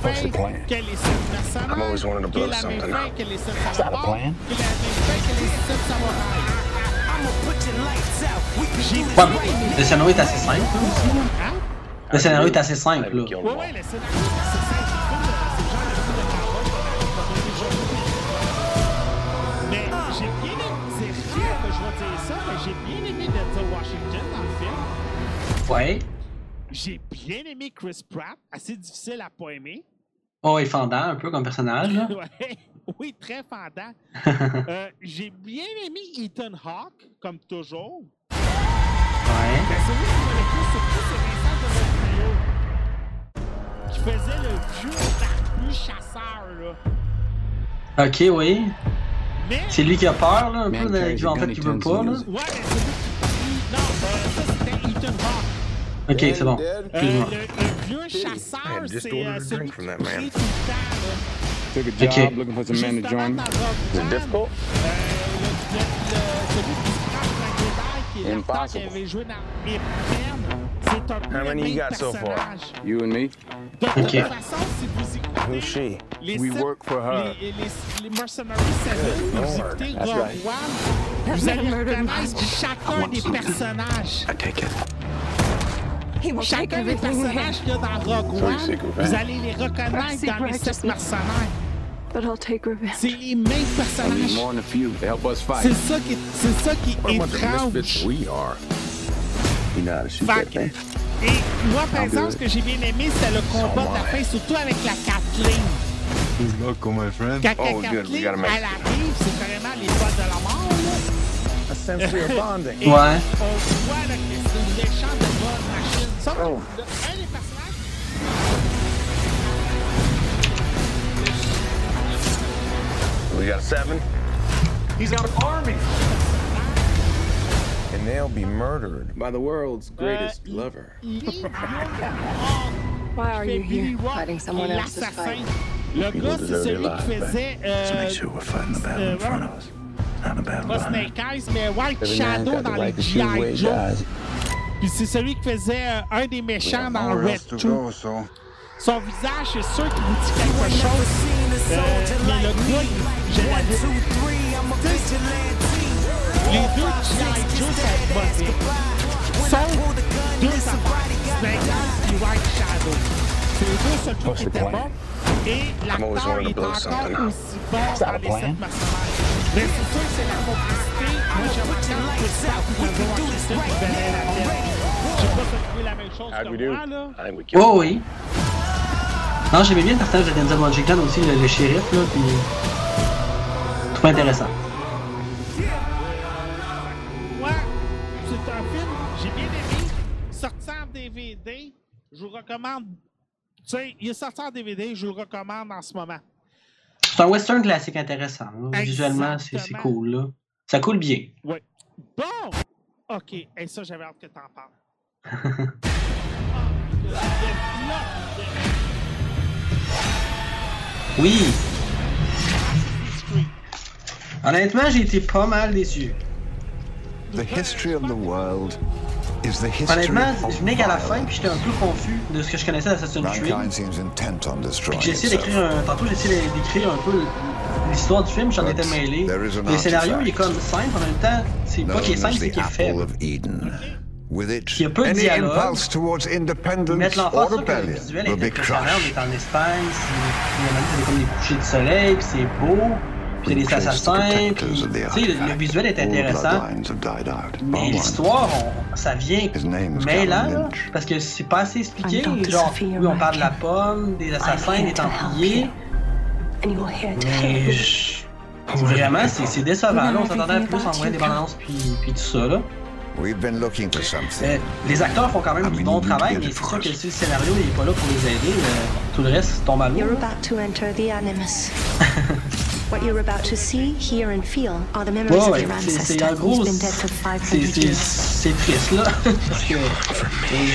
What's the plan? I've always wanted to blow something up. that a plan? le scénario est assez simple aussi. Le scénario est assez simple. Là. J'ai bien aimé Denzel Washington dans le film. Ouais. J'ai bien aimé Chris Pratt, assez difficile à pas aimer. Oh, il fendant un peu comme personnage. Là. Ouais, oui, très fendant. Euh, j'ai bien aimé Ethan Hawke, comme toujours. Ouais. Celui qui m'a le plus surpris, c'est Vincent D'Onofrio. Qui faisait le vieux barbu chasseur, là. Ok, oui. C'est lui qui a peur, là, un peu, qui, en fait, qui veut pas, là. Ok, c'est bon. Excuse-moi. le, vieux chasseur, c'est euh, celui qui tout. Took a job looking for some men to join me. Is it difficult? Impossible. Avait joué dans Ip-Man, c'est un peu How le many you même got so far? personnage. You and me, De toute Ok. façon, si vous écoutez Who's she? les, we sept- work for her. les, les, les Mercenaries Seven, puis vous Lord. écoutez That's Rogue right. One, That vous man allez murdered my reconnaître husband. chacun des personnages. I take it. He will take Chacun des everything we personnages have. qu'il y a dans Rogue So you One, seek vous revenge? allez les reconnaître seek dans les sept righteousness. mercenaires. But I'll take revenge. C'est les mêmes I need personnages. more than a few to help us C'est fight. ça qui est, c'est ça qui What a est bunch of misfits étrange. we are. Que-? Et moi, par exemple, ce que j'ai bien aimé, c'était le combat de la fin, surtout avec la Kathleen. Good luck, my friend. Quand Oh, good, we Kathleen, gotta make- elle arrive, c'est carrément les de la mort. Là. A sense we are bonding. Et Ouais. on voit là, que c'est une méchante de bonne machine. Ça, Oh. le- un des personnages. We got a seven? He's got an army. And they'll be murdered by the world's greatest Uh, lover. Why are you here fighting someone else's l'assassin. fight? Le People gars, c'est celui qui faisait. Euh, make sure we're fighting the battle in front of us. Not a bad pas line. Snake Eyes, mais White Every man Shadow got the dans les right to choose where he G.I. Joe. dies. Puis c'est celui qui faisait euh, un des méchants dans Nowhere Red else to 2. go, so Son visage, c'est sûr qu'il vous dit quelque chose. Euh, mais le gars, il- je l'avais. Les deux G.I. Joe sont mauvais. Sauf deux affaires. Snake Eyes et White Shadow. C'est les deux seuls trucs qui étaient bons. Et l'acteur always wanted il est to blow encore something up. aussi bon dans les sept mercenaires. Mais c'est sûr que c'est la complicité. Moi, j'aimerais quand Chris Pratt et Denzel Washington qui valaient la peine. Je sais pas si tu trouvé la même chose How'd que moi, là. We killed Oh, oui. Non, j'aimais bien le personnage de Denzel Washington aussi, le, le shérif, là, puis... Je trouve intéressant. Je vous recommande. Tu sais, il est sorti en DVD, je vous le recommande en ce moment. C'est un western classique intéressant. là. Visuellement, c'est cool. Là. Ça coule bien. Bon! OK. Et ça, j'avais hâte que t'en parles. Oui, honnêtement, j'ai été pas mal déçu. The history of the world Honnêtement, je venais qu'à la fin, puis j'étais un peu confus de ce que je connaissais d'Assassin's Creed. J'ai essayé d'écrire un. Tantôt, j'ai essayé d'écrire un peu l'histoire du film, j'en étais mêlé. Le scénario, il est comme simple, en même temps, c'est pas qu'il est simple, c'est qu'il est faible. With it, Il y a peu de any dialogue. impulse towards independence or rebellion visuel will be impressionnant, on crushed. est en Espagne, il y a c'est comme des couchers de soleil, puis c'est beau, We des assassins, puis le, le visuel est intéressant, mais l'histoire, ça vient mêlant, parce que c'est pas assez expliqué, genre, oui, on parle de la pomme, des assassins, des templiers, mais je- vraiment, c'est c'est décevant, là, on s'attendait à plus en voyant des bandes annonces, puis, puis tout ça, là. We've been looking for something. Euh, les acteurs font quand même du bon travail, mais c'est sûr que si le scénario n'est pas là pour les aider, euh, tout le reste tombe à l'eau. You're là. about to enter the Animus. what you're about to see, hear, and feel are the memories Ouais, of ouais, your c'est- ancestor c'est who's been dead for c'est 500 c'est- years. c'est triste là. Parce que euh,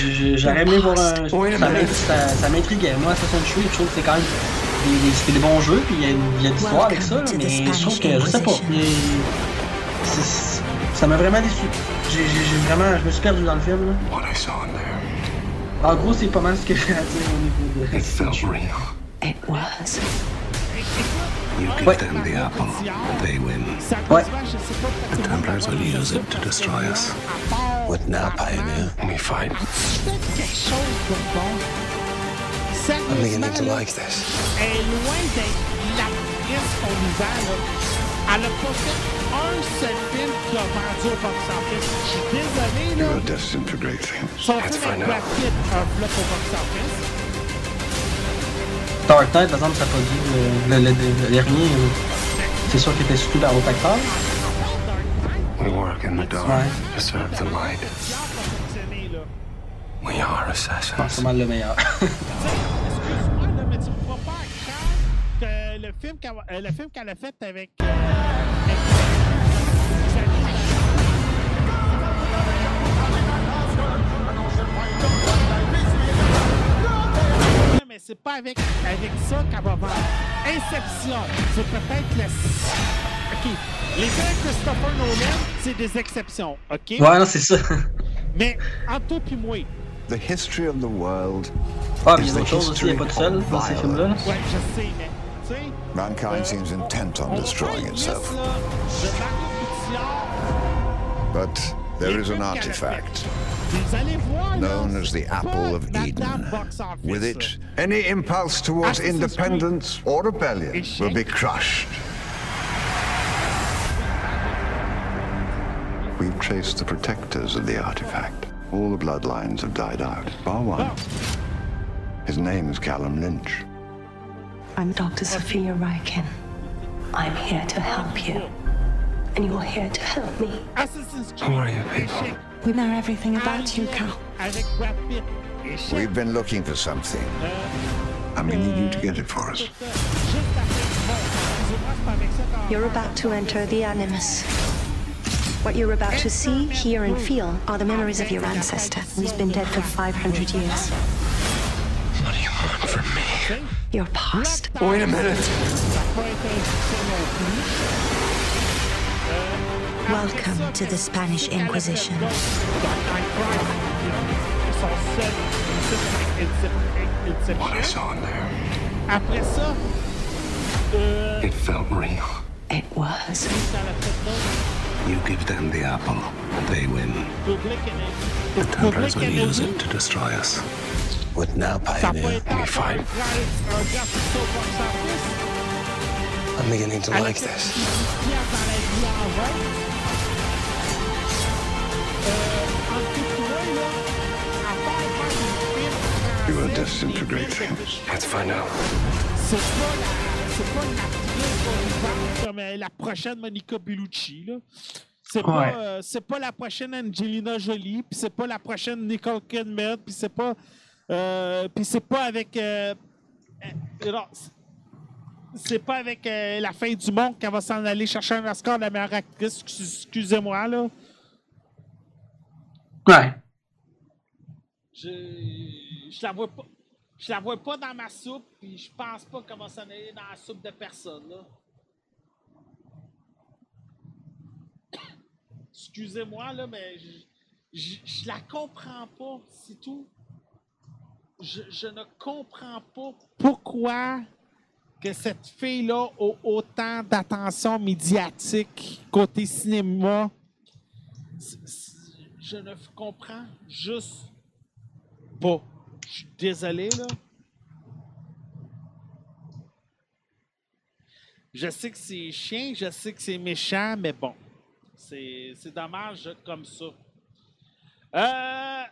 je- j'aurais aimé voir un. Ça m'in- ça- ça m'intriguait. Moi, Assassin's Creed, je trouve que c'est quand même. des- des- C'était des bons jeux, puis il y a, une- il y a de l'histoire avec ça, là, mais je trouve que, je sais pas, mais c'est- ça m'a vraiment déçu. J'ai vraiment, je me suis perdu dans le film. Là. What I saw in there, En gros, c'est pas mal ce que j'ai à dire au niveau de it Creed. real. It was. You give Ouais. them the apple, and they win. Ouais. The Templars will use it to destroy us. With now, Pioneer, we fight. quelque chose de bon. I'm beginning to Sérieusement, là, like this. elle est loin d'être l'actrice qu'on nous vend, là. Elle a pas fait un seul film qui a vendu au box-office. Je suis désolé, là. You are destined for great things. Son Let's film avec find out. Un flop au box-office. Dark Knight, par exemple, ça pas dit le, le, le- le dernier. euh, C'est sûr qu'il était surtout dans l'autre acteur. We work in the dark Ouais. to serve the light. We are Je pense mal le meilleur. Excuse-moi, là, mais tu me crois pas à cœur que le film qu'elle euh, le film qu'elle a fait avec. Mais c'est pas avec, avec ça qu'elle va vendre. Inception, c'est peut-être le. OK. Les films de Christopher Nolan, c'est des exceptions, OK? Ouais, non, c'est ça. Mais entre toi et moi, The history of the world Ah, mais il y is a the d'autres choses aussi, il history n'est pas tout seul of dans ces films-là. là. violence. ouais, je sais, mais. Tu sais. Mankind Euh, seems intent on on destroying itself. là, de But there is an artifact known as the apple of Eden. With it, any impulse towards independence or rebellion will be crushed. We've traced the protectors of the artifact. All the bloodlines have died out, bar one. His name is Callum Lynch. I'm Dr. Sophia Ryken. I'm here to help you. And you're here to help me. Who are you people? We know everything about you, Cal. Avec Brad Pitt, échec. We've been looking for something. I'm gonna need you to get it for us. Juste après, bon, excusez-moi, c'est pas avec ça qu'on- You're about to enter the Animus. What you're about to see, hear, and feel are the memories of your ancestor, who's been dead for 500 years. What do you want from me? Your past. Wait a minute. Welcome ça, to the Spanish qu'elle a fait Inquisition. d'autres, Dark Knight Rises, son seul succès avec Incep- What I Inception. saw in there, Après ça, euh, it felt real. It was. qu'elle a fait d'autres, You give them the apple, and they win. Public Enemy. The Templars Public will use Enemy, it to destroy us. With now, ça a pas Pioneer, été we encore fight. un grand- un grand succès au box-office. I'm beginning to Elle a like fait this. Destined great things. Let's find out. C'est pas la, c'est pas comme prochaine Monica Bellucci, là. C'est pas, Ouais. euh, c'est pas la prochaine Angelina Jolie, puis c'est pas la prochaine Nicole Kidman, puis c'est pas, euh, puis c'est pas avec, euh, euh, non, c'est- pas avec euh, la fin du monde qu'elle va s'en aller chercher un Oscar de la meilleure actrice. Excusez-moi, là. Ouais. Je, je la vois pas. Je la vois pas dans ma soupe, puis je pense pas qu'elle va s'en aller dans la soupe de personne. Excusez-moi, là, mais je, je, je la comprends pas, c'est tout. Je, je ne comprends pas pourquoi que cette fille-là a autant d'attention médiatique côté cinéma. Je ne comprends juste pas. Je suis désolé, là. Je sais que c'est chien, je sais que c'est méchant, mais bon. C'est dommage comme ça. Euh,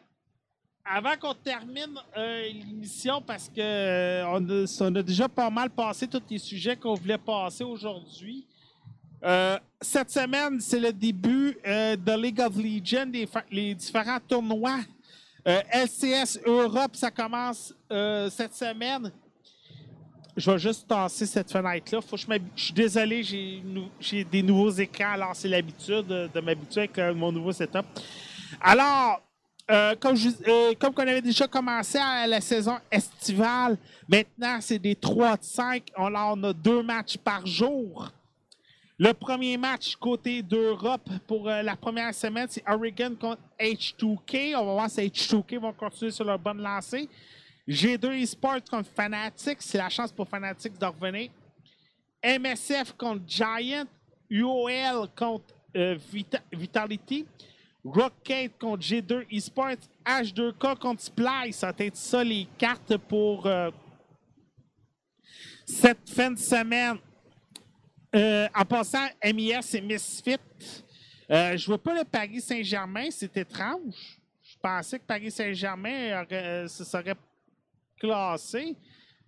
avant qu'on termine euh, l'émission, parce que euh, on a déjà pas mal passé tous les sujets qu'on voulait passer aujourd'hui. Euh, cette semaine, c'est le début euh, de League of Legends, les, différents tournois. Euh, LCS Europe, ça commence cette semaine. Je vais juste tasser cette fenêtre-là. Je, suis désolé, j'ai des nouveaux écrans, alors c'est l'habitude de, m'habituer avec mon nouveau setup. Alors, comme, on avait déjà commencé à la saison estivale, maintenant c'est des 3 de 5. On, on a deux matchs par jour. Le premier match côté d'Europe pour euh, la première semaine, c'est Oregon contre H2K. On va voir si H2K vont continuer sur leur bonne lancée. G2 Esports contre Fanatics. C'est la chance pour Fanatics de revenir. MSF contre Giant. UOL contre euh, Vita- Vitality. Rocket contre G2 Esports. H2K contre Splice. Ça va être ça les cartes pour euh, cette fin de semaine. Euh, en passant, MIS et Misfit. Euh, je vois pas le Paris Saint-Germain, c'est étrange. Je pensais que Paris Saint-Germain euh, se serait classé,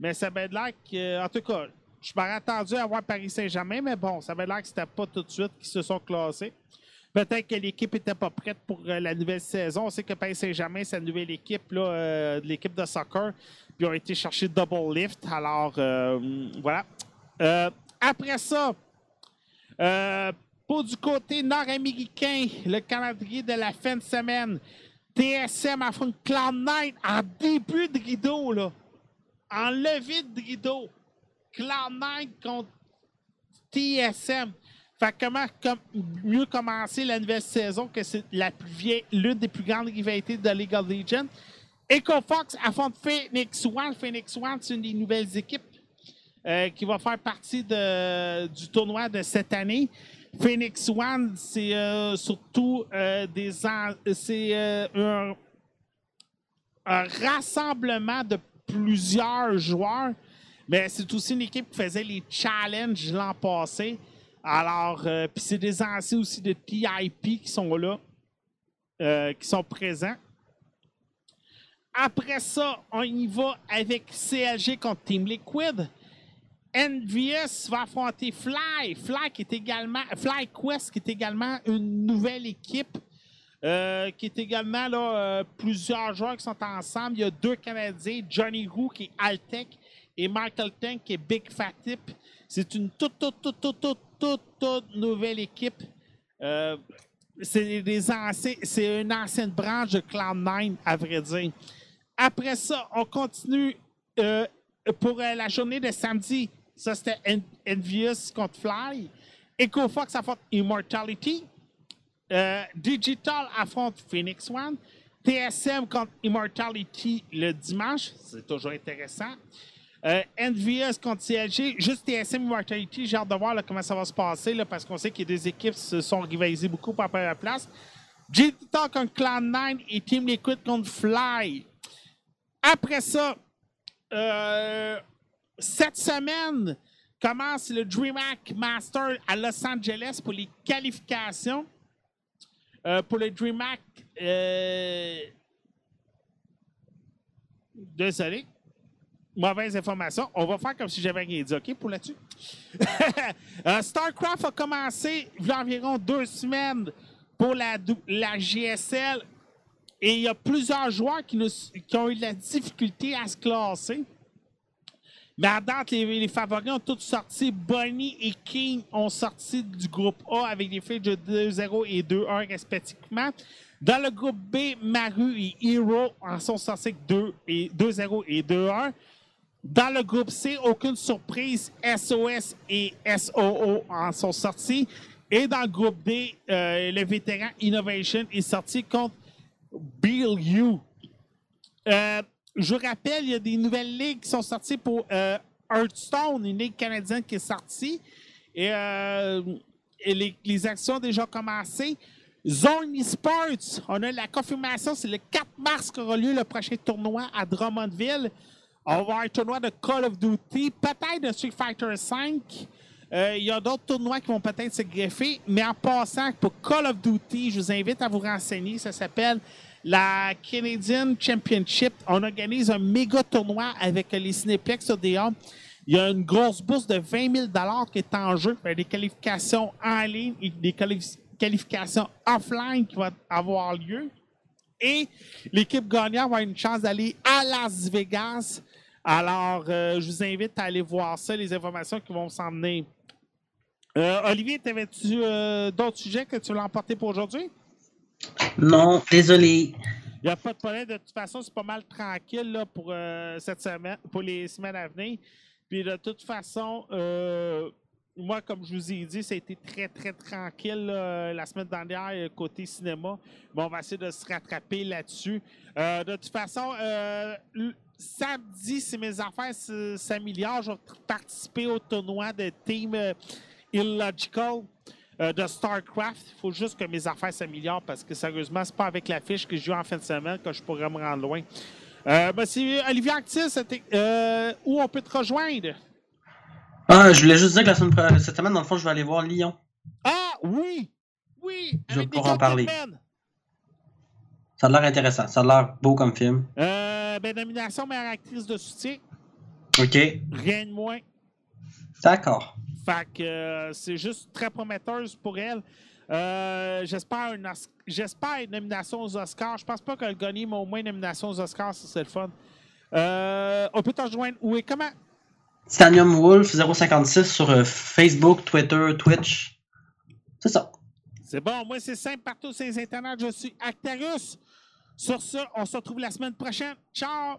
mais ça avait l'air que. En tout cas, je m'aurais attendu à voir Paris Saint-Germain, mais bon, ça avait l'air que c'était pas tout de suite qu'ils se sont classés. Peut-être que l'équipe n'était pas prête pour la nouvelle saison. On sait que Paris Saint-Germain, c'est la nouvelle équipe, là, de l'équipe de soccer. Puis ils ont été chercher double lift. Alors, voilà. Après ça, euh, pour du côté nord-américain, le calendrier de la fin de semaine, TSM affronte Cloud9 en début de rideau, là. En levée de rideau. Cloud9 contre TSM. Fait comment comme, mieux commencer la nouvelle saison que c'est l'une des plus grandes rivalités de League of Legends. EcoFox affronte Phoenix One. Phoenix One, c'est une des nouvelles équipes euh, qui va faire partie du tournoi de cette année. Phoenix One, c'est euh, surtout euh, des c'est un, un rassemblement de plusieurs joueurs, mais c'est aussi une équipe qui faisait les challenges l'an passé. Alors, puis c'est des anciens aussi de TIP qui sont là, qui sont présents. Après ça, on y va avec CLG contre Team Liquid. Envious va affronter Fly. Fly qui est également Fly Quest qui est également une nouvelle équipe. euh, qui est également là, euh, plusieurs joueurs qui sont ensemble. Il y a deux Canadiens, Johnny Roux qui est Altec et Michael Tank qui est Big Fat Tip. C'est une toute, toute, toute, toute, toute, toute, nouvelle équipe. Euh, c'est des anciens, c'est une ancienne branche de Cloud9, à vrai dire. Après ça, on continue pour la journée de samedi. Ça, c'était En- Envious contre Fly. EcoFox affronte Immortality. Euh, Digital affronte Phoenix One. TSM contre Immortality le dimanche. C'est toujours intéressant. Euh, Envious contre CLG. Juste TSM Immortality, j'ai hâte de voir comment ça va se passer parce qu'on sait que les deux équipes se sont rivalisées beaucoup pour la première place. Digital contre Cloud9 et Team Liquid contre Fly. Après ça, euh, cette semaine commence le DreamHack Master à Los Angeles pour les qualifications. Euh, pour le DreamHack, euh, désolé, mauvaise information. On va faire comme si j'avais rien dit, OK, pour là-dessus? Euh, StarCraft a commencé il y a environ deux semaines pour la, GSL et il y a plusieurs joueurs qui ont eu de la difficulté à se classer. Mais à date, les, favoris ont tous sorti. Bonnie et King ont sorti du groupe A avec des fiches de 2-0 et 2-1 respectivement. Dans le groupe B, Maru et Hero en sont sortis avec 2 et 2-0 et 2-1. Dans le groupe C, aucune surprise, SOS et SOO en sont sortis. Et dans le groupe D, euh, le vétéran Innovation est sorti contre Bill. Euh, je rappelle, il y a des nouvelles ligues qui sont sorties pour euh, Hearthstone, une ligue canadienne qui est sortie. Et, euh, les actions ont déjà commencé. Zone Esports, on a la confirmation, c'est le 4 mars qu'aura lieu le prochain tournoi à Drummondville. On va avoir un tournoi de Call of Duty, peut-être de Street Fighter V. Euh, il y a d'autres tournois qui vont peut-être se greffer, mais en passant, pour Call of Duty, je vous invite à vous renseigner. Ça s'appelle la Canadian Championship. On organise un méga tournoi avec les Cineplex Odeon. Il y a une grosse bourse de 20 000 qui est en jeu. Il y a des qualifications en ligne et des quali- qualifications offline qui vont avoir lieu. Et l'équipe gagnante va avoir une chance d'aller à Las Vegas. Alors, euh, je vous invite à aller voir ça, les informations qui vont s'en venir. Euh, Olivier, t'avais-tu euh, d'autres sujets que tu voulais emporter pour aujourd'hui? Non, désolé. Il n'y a pas de problème. De toute façon, c'est pas mal tranquille là, pour euh, cette semaine, pour les semaines à venir. Puis de toute façon, euh, moi, comme je vous ai dit, ça a été très, très tranquille la semaine dernière côté cinéma. Mais on va essayer de se rattraper là-dessus. Euh, de toute façon, samedi, si mes affaires s'améliorent, je vais participer au tournoi de Team Illogical euh, de StarCraft. Il faut juste que mes affaires s'améliorent parce que sérieusement, c'est pas avec la fiche que je joue en fin de semaine que je pourrais me rendre loin. Euh, ben, c'est Olivier Actis, euh, où on peut te rejoindre? Ah, je voulais juste dire que la semaine, cette semaine, dans le fond, je vais aller voir Lyon. Ah, oui! Oui! Je vais pouvoir en parler. Ça a l'air intéressant. Ça a l'air beau comme film. Euh, ben, nomination meilleure actrice de soutien, OK. rien de moins. D'accord. Fait que euh, c'est juste très prometteuse pour elle. Euh, j'espère, une une nomination aux Oscars. Je pense pas qu'elle gagne, mais au moins une nomination aux Oscars, ça c'est le fun. Euh, on peut te rejoindre où et comment? Stanium Wolf 056 sur Facebook, Twitter, Twitch. C'est ça. C'est bon, moi c'est simple partout sur les internets. Je suis Actarus. Sur ce, on se retrouve la semaine prochaine. Ciao!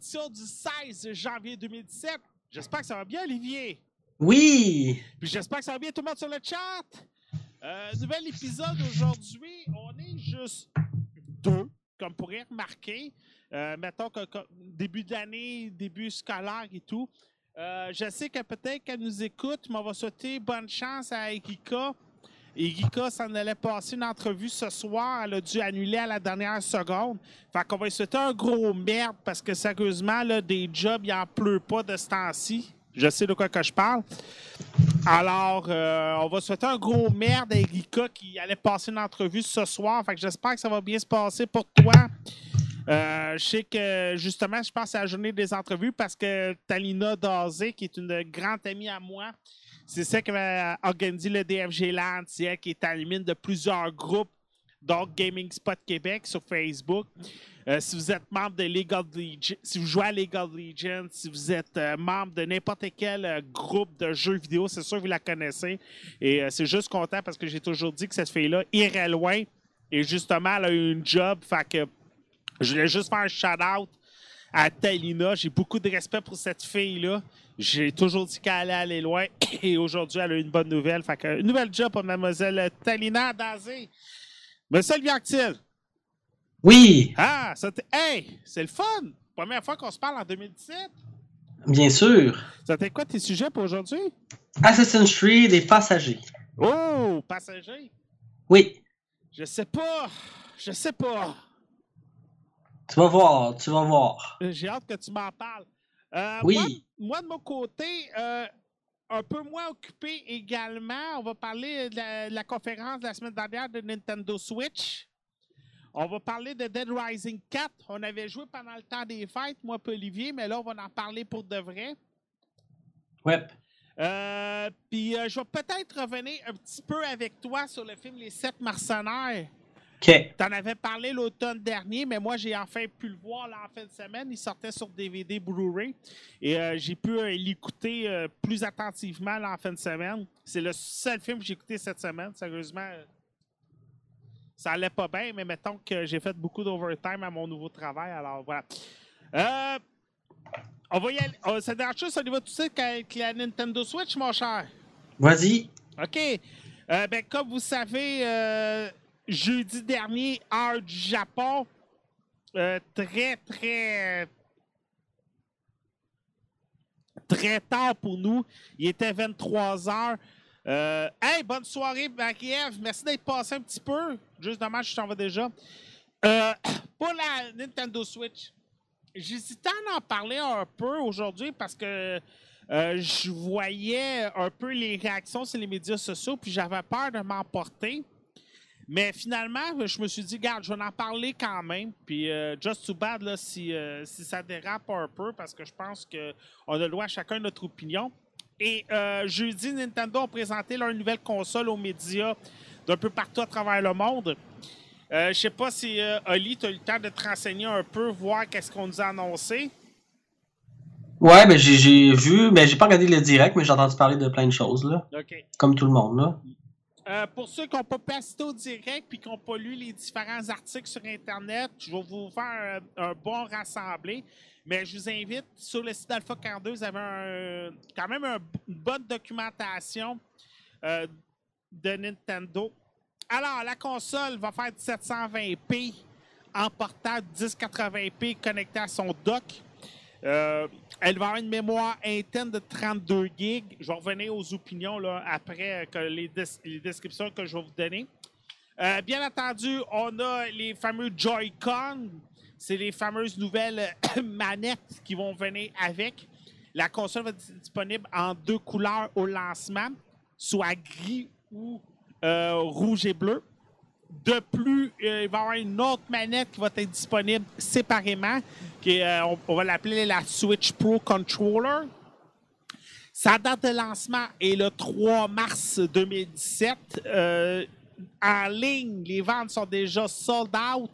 Édition du 16 janvier 2017. J'espère que ça va bien, Olivier. Oui. Puis j'espère que ça va bien tout le monde sur le chat. Euh, nouvel épisode aujourd'hui. On est juste deux, comme vous pourrez remarquer. Euh, mettons que, que début d'année, début scolaire et tout. Euh, je sais que peut-être qu'elle nous écoute, mais on va souhaiter bonne chance à Erika. Erika s'en allait passer une entrevue ce soir. Elle a dû annuler à la dernière seconde. Fait qu'on va lui souhaiter un gros merde parce que sérieusement, là, des jobs, il n'en pleut pas de ce temps-ci. Je sais de quoi que je parle. Alors, euh, on va souhaiter un gros merde à Erika qui allait passer une entrevue ce soir. Fait que j'espère que ça va bien se passer pour toi. Euh, je sais que justement, je pense à la journée des entrevues parce que Talina Dazé, qui est une grande amie à moi, C'est celle qui avait organisé le DFG Land. C'est qui est à de plusieurs groupes, donc Gaming Spot Québec sur Facebook. Euh, si vous êtes membre de League of Legends, si vous jouez à League of Legends, si vous êtes euh, membre de n'importe quel euh, groupe de jeux vidéo, c'est sûr que vous la connaissez. Et c'est juste content parce que j'ai toujours dit que cette fille-là irait loin. Et justement, elle a eu une job. Fait que je voulais juste faire un shout-out à Talina. J'ai beaucoup de respect pour cette fille-là. J'ai toujours dit qu'elle allait aller loin. Et aujourd'hui, elle a eu une bonne nouvelle. Fait que, une nouvelle job pour mademoiselle Talina Dazé. Monsieur Liactil. Oui, Ah, ça t'est- hey, c'est le fun! Première fois qu'on se parle en 2017. bien sûr. Ça t'est quoi tes sujets pour aujourd'hui? Assassin's Creed des passagers. Oh, passager. Oui, Je sais pas. Je sais pas. tu vas voir, tu vas voir. Euh, J'ai hâte que tu m'en parles. Euh, Oui. Moi, moi, de mon côté, euh, un peu moins occupé également. On va parler de la, de la conférence de la semaine dernière de Nintendo Switch. On va parler de Dead Rising 4. On avait joué pendant le temps des fêtes, moi et Olivier, mais là, on va en parler pour de vrai. Ouais. Euh, Puis je vais peut-être revenir un petit peu avec toi sur le film Les Sept Mercenaires. T'en avais parlé l'automne dernier, mais moi, j'ai enfin pu le voir là, en fin de semaine. Il sortait sur DVD Blu-ray et euh, j'ai pu euh, l'écouter euh, plus attentivement là, en fin de semaine. C'est le seul film que j'ai écouté cette semaine. Sérieusement, ça allait pas bien, mais mettons que j'ai fait beaucoup d'overtime à mon nouveau travail. Alors voilà. On va y aller. Oh, ça dérange juste au niveau de tout ça avec la Nintendo Switch, mon cher. Vas-y. OK. Ben, comme vous savez, euh, jeudi dernier, heure du Japon, euh, très, très, très tard pour nous. Il était 23 heures. Euh, hey, bonne soirée, Marie-Ève. Merci d'être passé un petit peu. Juste dommage, je t'en vais déjà. Euh, pour la Nintendo Switch, j'hésitais à en parler un peu aujourd'hui parce que je voyais un peu les réactions sur les médias sociaux, puis j'avais peur de m'emporter. Mais finalement, je me suis dit, garde, je vais en parler quand même. Puis, euh, just too bad là, si, euh, si ça dérape un peu, parce que je pense qu'on a le droit à chacun notre opinion. Et euh, jeudi, Nintendo a présenté leur nouvelle console aux médias d'un peu partout à travers le monde. Euh, je sais pas si, Oli, tu as eu le temps de te renseigner un peu, voir qu'est-ce qu'on nous a annoncé. Ouais, ben j'ai- vu, mais j'ai pas regardé le direct, mais j'ai entendu parler de plein de choses, là. Comme tout le monde, là. Euh, pour ceux qui n'ont pas assister au direct puis qui n'ont pas lu les différents articles sur Internet, je vais vous faire un, bon rassemblé. Mais je vous invite, sur le site d'Alpha 42, vous avez quand même un- une bonne documentation euh, de Nintendo. Alors, la console va faire du 720p en portable 1080p connecté à son dock. Euh, elle va avoir une mémoire interne de 32 gigs. Je vais revenir aux opinions là, après euh, les, des- les descriptions que je vais vous donner. Euh, bien entendu, on a les fameux Joy-Con. C'est les fameuses nouvelles manettes qui vont venir avec. La console va être disponible en deux couleurs au lancement, soit gris ou euh, rouge et bleu. De plus, euh, il va y avoir une autre manette qui va être disponible séparément, qui euh, on, va l'appeler la Switch Pro Controller. Sa date de lancement est le 3 mars 2017. Euh, en ligne, les ventes sont déjà sold out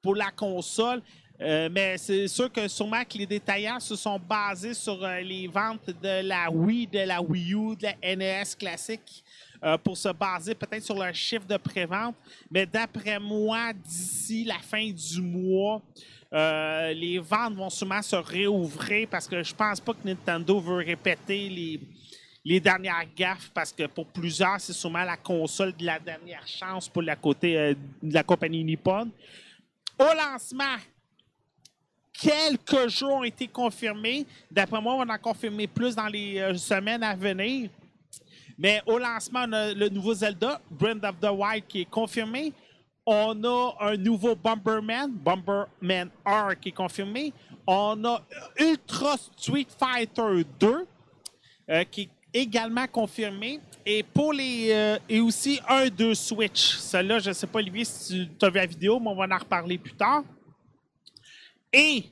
pour la console. Mais c'est sûr que sûrement que les détaillants se sont basés sur les ventes de la Wii, de la Wii U, de la NES classique euh, pour se baser peut-être sur leur chiffre de prévente. Mais d'après moi, d'ici la fin du mois, euh, les ventes vont sûrement se réouvrir parce que je pense pas que Nintendo veut répéter les, les dernières gaffes parce que pour plusieurs, c'est sûrement la console de la dernière chance pour la côté euh, de la compagnie Nippon. Au lancement, quelques jours ont été confirmés. D'après moi, on va en confirmer plus dans les semaines à venir. Mais au lancement, on a le nouveau Zelda, Brand of the Wild, qui est confirmé. On a un nouveau Bomberman, Bomberman R, qui est confirmé. On a Ultra Street Fighter 2, euh, qui est également confirmé. Et pour les. euh, et aussi un 2 Switch. Celui-là, je ne sais pas, Olivier, si tu as vu la vidéo, mais on va en reparler plus tard. Et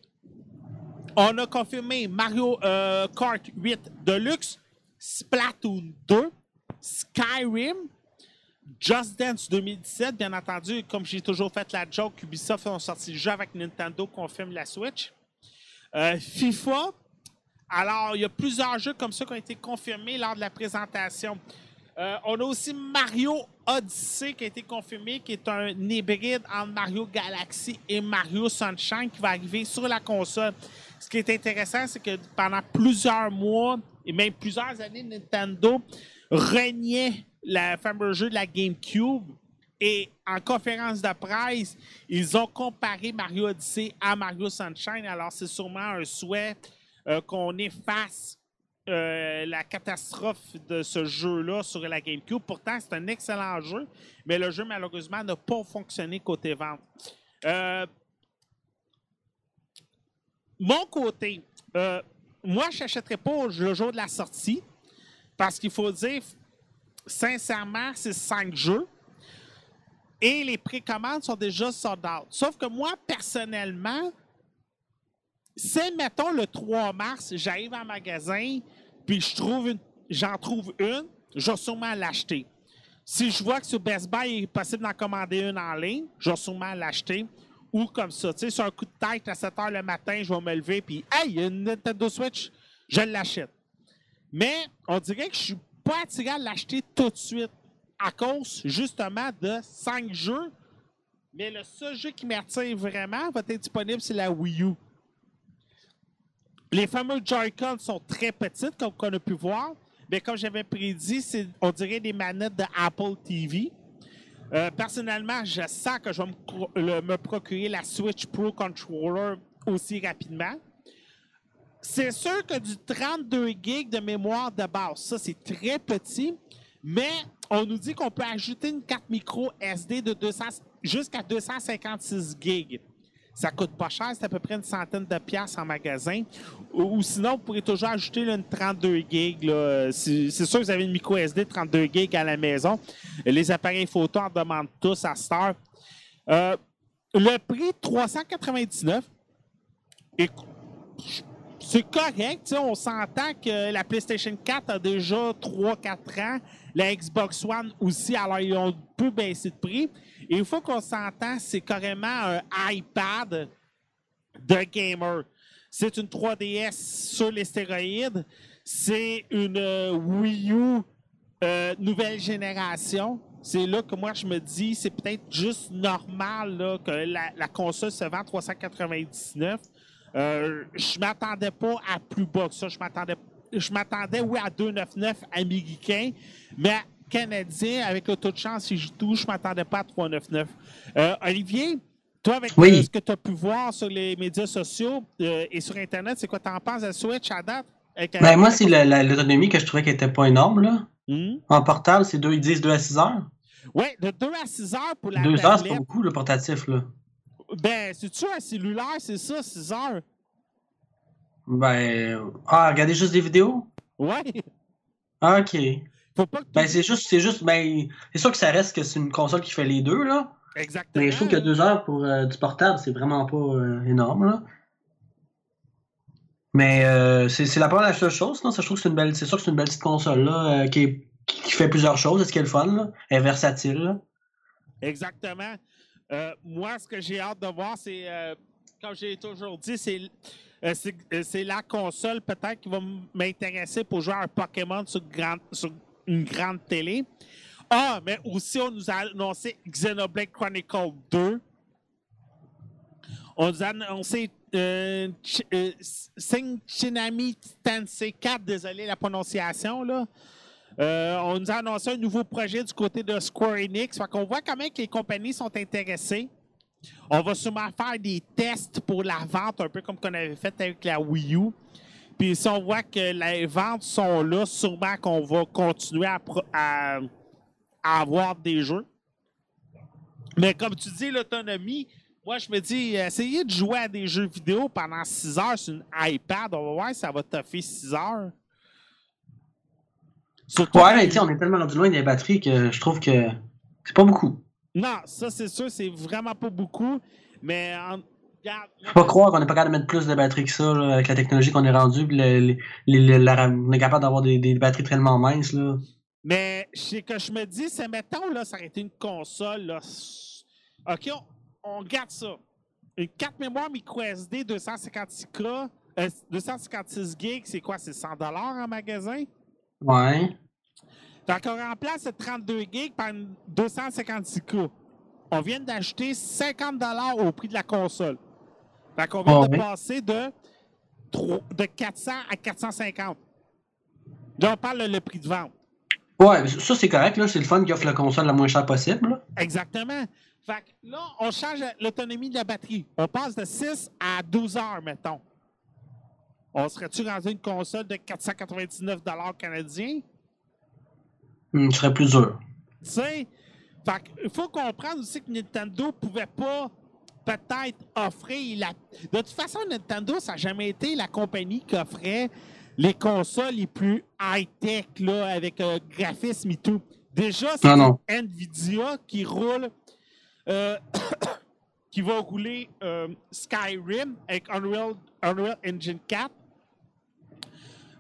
on a confirmé Mario euh, Kart 8 Deluxe Splatoon 2, Skyrim, Just Dance 2017, bien entendu, comme j'ai toujours fait la joke, Ubisoft ont sorti le jeu avec Nintendo, confirme la Switch. Euh, FIFA, alors il y a plusieurs jeux comme ça qui ont été confirmés lors de la présentation. Euh, on a aussi Mario Odyssey qui a été confirmé, qui est un hybride entre Mario Galaxy et Mario Sunshine qui va arriver sur la console. Ce qui est intéressant, c'est que pendant plusieurs mois et même plusieurs années, Nintendo reniait le fameux jeu de la GameCube. Et en conférence de presse, ils ont comparé Mario Odyssey à Mario Sunshine. Alors, c'est sûrement un souhait euh, qu'on efface euh, la catastrophe de ce jeu-là sur la GameCube. Pourtant, c'est un excellent jeu, mais le jeu, malheureusement, n'a pas fonctionné côté vente. Euh, mon côté, moi, je n'achèterais pas le jour de la sortie parce qu'il faut dire, sincèrement, c'est cinq jeux et les précommandes sont déjà sold out. Sauf que moi, personnellement, c'est, mettons, le 3 mars, j'arrive en magasin, puis je trouve j'en trouve une, je vais sûrement l'acheter. Si je vois que sur Best Buy, il est possible d'en commander une en ligne, je vais sûrement l'acheter. Ou comme ça, tu sais, sur un coup de tête à 7 h le matin, je vais me lever, puis hey, il y a une Nintendo Switch, je l'achète. Mais on dirait que je suis pas attiré à l'acheter tout de suite à cause justement de 5 jeux. Mais le seul jeu qui m'attire vraiment va être disponible, c'est la Wii U. Les fameux Joy-Con sont très petites, comme on a pu voir. Mais comme j'avais prédit, c'est, on dirait des manettes de Apple TV. Euh, personnellement, je sens que je vais me, procurer la Switch Pro Controller aussi rapidement. C'est sûr que du 32 GB de mémoire de base, ça c'est très petit, mais on nous dit qu'on peut ajouter une carte micro SD de 200 jusqu'à 256 GB. Ça coûte pas cher, c'est à peu près une centaine de piastres en magasin. Ou, sinon, vous pourrez toujours ajouter une 32 GB. C'est sûr que vous avez une micro SD 32 GB à la maison. Les appareils photo en demandent tous à Star. Euh, le prix 399, c'est correct. On s'entend que la PlayStation 4 a déjà 3-4 ans. La Xbox One aussi, alors ils ont peu baissé de prix. Et une fois qu'on s'entend, c'est carrément un iPad de gamer. C'est une 3DS sur les stéroïdes. C'est une euh, Wii U euh, nouvelle génération. C'est là que moi je me dis, c'est peut-être juste normal que la, la, console se vend 399. Euh, je m'attendais pas à plus bas que ça. Je m'attendais, je m'attendais oui à 299 américains, mais canadien avec le taux de chance si je touche, je m'attendais pas à 399. Euh, Olivier, toi, avec oui. euh, ce que tu as pu voir sur les médias sociaux euh, et sur Internet, c'est quoi tu en penses de Switch à date? Ben, moi, c'est l'autonomie que je trouvais qui n'était pas énorme. Là. Mm. En portable, c'est 2, ils disent 2 à 6 heures. Oui, de 2 à 6 heures pour la 2 heures, c'est pas beaucoup, le portatif. Là. Ben, c'est-tu un cellulaire, c'est ça, 6 heures? Ben. Ah, regardez juste des vidéos? Ouais. Ah, ok. Faut pas que ben, c'est juste, c'est juste, ben, c'est sûr que ça reste que c'est une console qui fait les deux, là. Exactement. Mais je trouve que deux heures pour euh, du portable, c'est vraiment pas euh, énorme, là. Mais euh, c'est la première seule chose, non? Ça, je trouve que c'est une belle, c'est sûr que c'est une belle petite console, là, qui, est, qui, fait plusieurs choses. Est-ce qu'elle est fun, là? Elle est versatile, là. Exactement. Moi, ce que j'ai hâte de voir, c'est, comme j'ai toujours dit, c'est c'est la console peut-être qui va m'intéresser pour jouer à un Pokémon sur, une grande télé. Ah, mais aussi, on nous a annoncé Xenoblade Chronicle 2. On nous a annoncé euh, euh, Shinami Tensei 4, désolé la prononciation, là. Euh, on nous a annoncé un nouveau projet du côté de Square Enix. Fait qu'on voit quand même que les compagnies sont intéressées. On va sûrement faire des tests pour la vente, un peu comme qu'on avait fait avec la Wii U. Puis si on voit que les ventes sont là, sûrement qu'on va continuer à, avoir des jeux. Mais comme tu dis, l'autonomie, moi je me dis, essayez de jouer à des jeux vidéo pendant 6 heures sur une iPad, on va voir si ça va toffer 6 heures. Surtout ouais, mais on est tellement loin des batteries que je trouve que c'est pas beaucoup. Non, ça c'est sûr, c'est vraiment pas beaucoup. Mais en, regarde. Je peux pas croire qu'on n'est pas capable de mettre plus de batterie que ça, là, avec la technologie qu'on est rendu, puis le- la on est capable d'avoir des, des batteries tellement minces, là. Mais ce que je me dis, c'est mettons, là, ça aurait été une console. Là. OK, on, on garde ça. Une carte mémoire micro SD 256K, euh, 256 gigs, c'est quoi? C'est 100 en magasin? Ouais. Donc, on remplace le 32 gigs par une 256K. On vient d'ajouter 50 au prix de la console. Fait qu'on vient Ah de oui. passer de, tro- de 400 à 450. Là, on parle le- prix de vente. Ouais, ça c'est correct, là. C'est le fun qui offre la console la moins chère possible. là. Exactement. Fait que là, on change l'autonomie de la batterie. On passe de 6 à 12 heures, mettons. On serait-tu rendu une console de 499 canadiens? Hum, ce serait plus dur. Tu sais, il faut comprendre aussi que Nintendo pouvait pas peut-être offrir la. De toute façon, Nintendo, ça n'a jamais été la compagnie qui offrait les consoles les plus high-tech, là, avec un graphisme et tout. Déjà, c'est. Nvidia qui roule, euh, qui va rouler euh, Skyrim avec Unreal, Unreal Engine 4.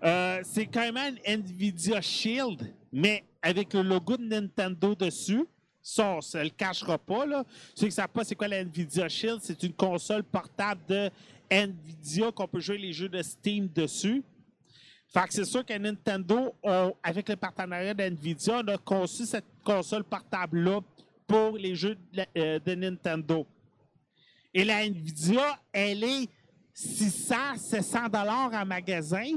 Euh, c'est quand même un Nvidia Shield, mais avec le logo de Nintendo dessus. Ça, on ne le cachera pas. Là. Ceux qui ne savent pas c'est quoi la Nvidia Shield, c'est une console portable de Nvidia qu'on peut jouer les jeux de Steam dessus. Fait que c'est sûr que Nintendo, avec le partenariat d'NVIDIA, on a conçu cette console portable-là pour les jeux de, euh, de Nintendo. Et la NVIDIA, elle est 600, 700 dollars en magasin.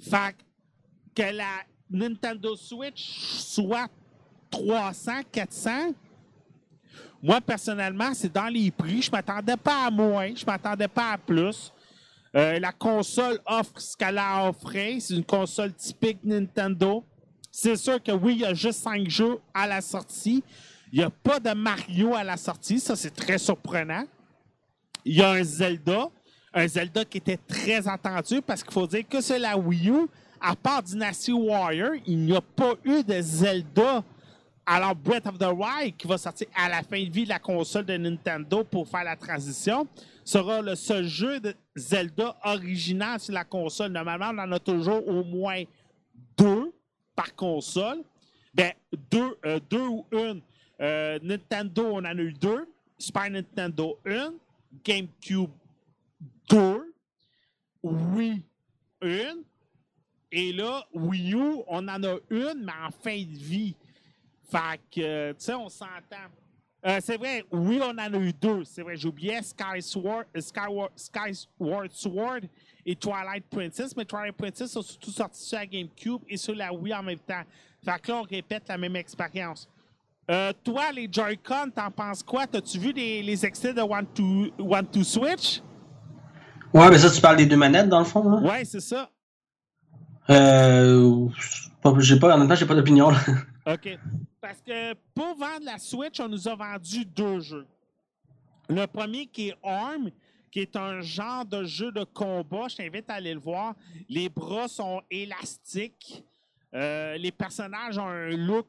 Fait que la Nintendo Switch soit 300, 400. Moi, personnellement, c'est dans les prix. Je m'attendais pas à moins, je m'attendais pas à plus. Euh, la console offre ce qu'elle a offert. C'est une console typique Nintendo. C'est sûr que oui, il y a juste 5 jeux à la sortie. Il n'y a pas de Mario à la sortie. Ça, c'est très surprenant. Il y a un Zelda. Un Zelda qui était très attendu parce qu'il faut dire que c'est la Wii U. À part Dynasty Warrior, il n'y a pas eu de Zelda. Alors, Breath of the Wild, qui va sortir à la fin de vie de la console de Nintendo pour faire la transition, sera le seul jeu de Zelda original sur la console. Normalement, on en a toujours au moins deux par console. Ben, deux, euh, deux ou une. Euh, Nintendo, on en a eu deux. Super Nintendo, une. GameCube, deux. Wii, une. Et là, Wii U, on en a une, mais en fin de vie. Fait que, euh, tu sais, on s'entend. Euh, c'est vrai, oui, on en a eu deux. C'est vrai, j'oubliais Sky Sword, euh, Skyward, Skyward Sword et Twilight Princess, mais Twilight Princess sont surtout sortis sur la GameCube et sur la Wii en même temps. Fait que là, on répète la même expérience. Euh, toi, les Joy-Con, t'en penses quoi? T'as-tu vu les, les extraits de One to, One to Switch? Ouais, mais ça, tu parles des deux manettes, dans le fond, là? Ouais, c'est ça. Euh. J'ai pas, en même temps, j'ai pas d'opinion, là. OK. Parce que pour vendre la Switch, on nous a vendu deux jeux. Le premier qui est Arm, qui est un genre de jeu de combat. Je t'invite à aller le voir. Les bras sont élastiques. Euh, les personnages ont un look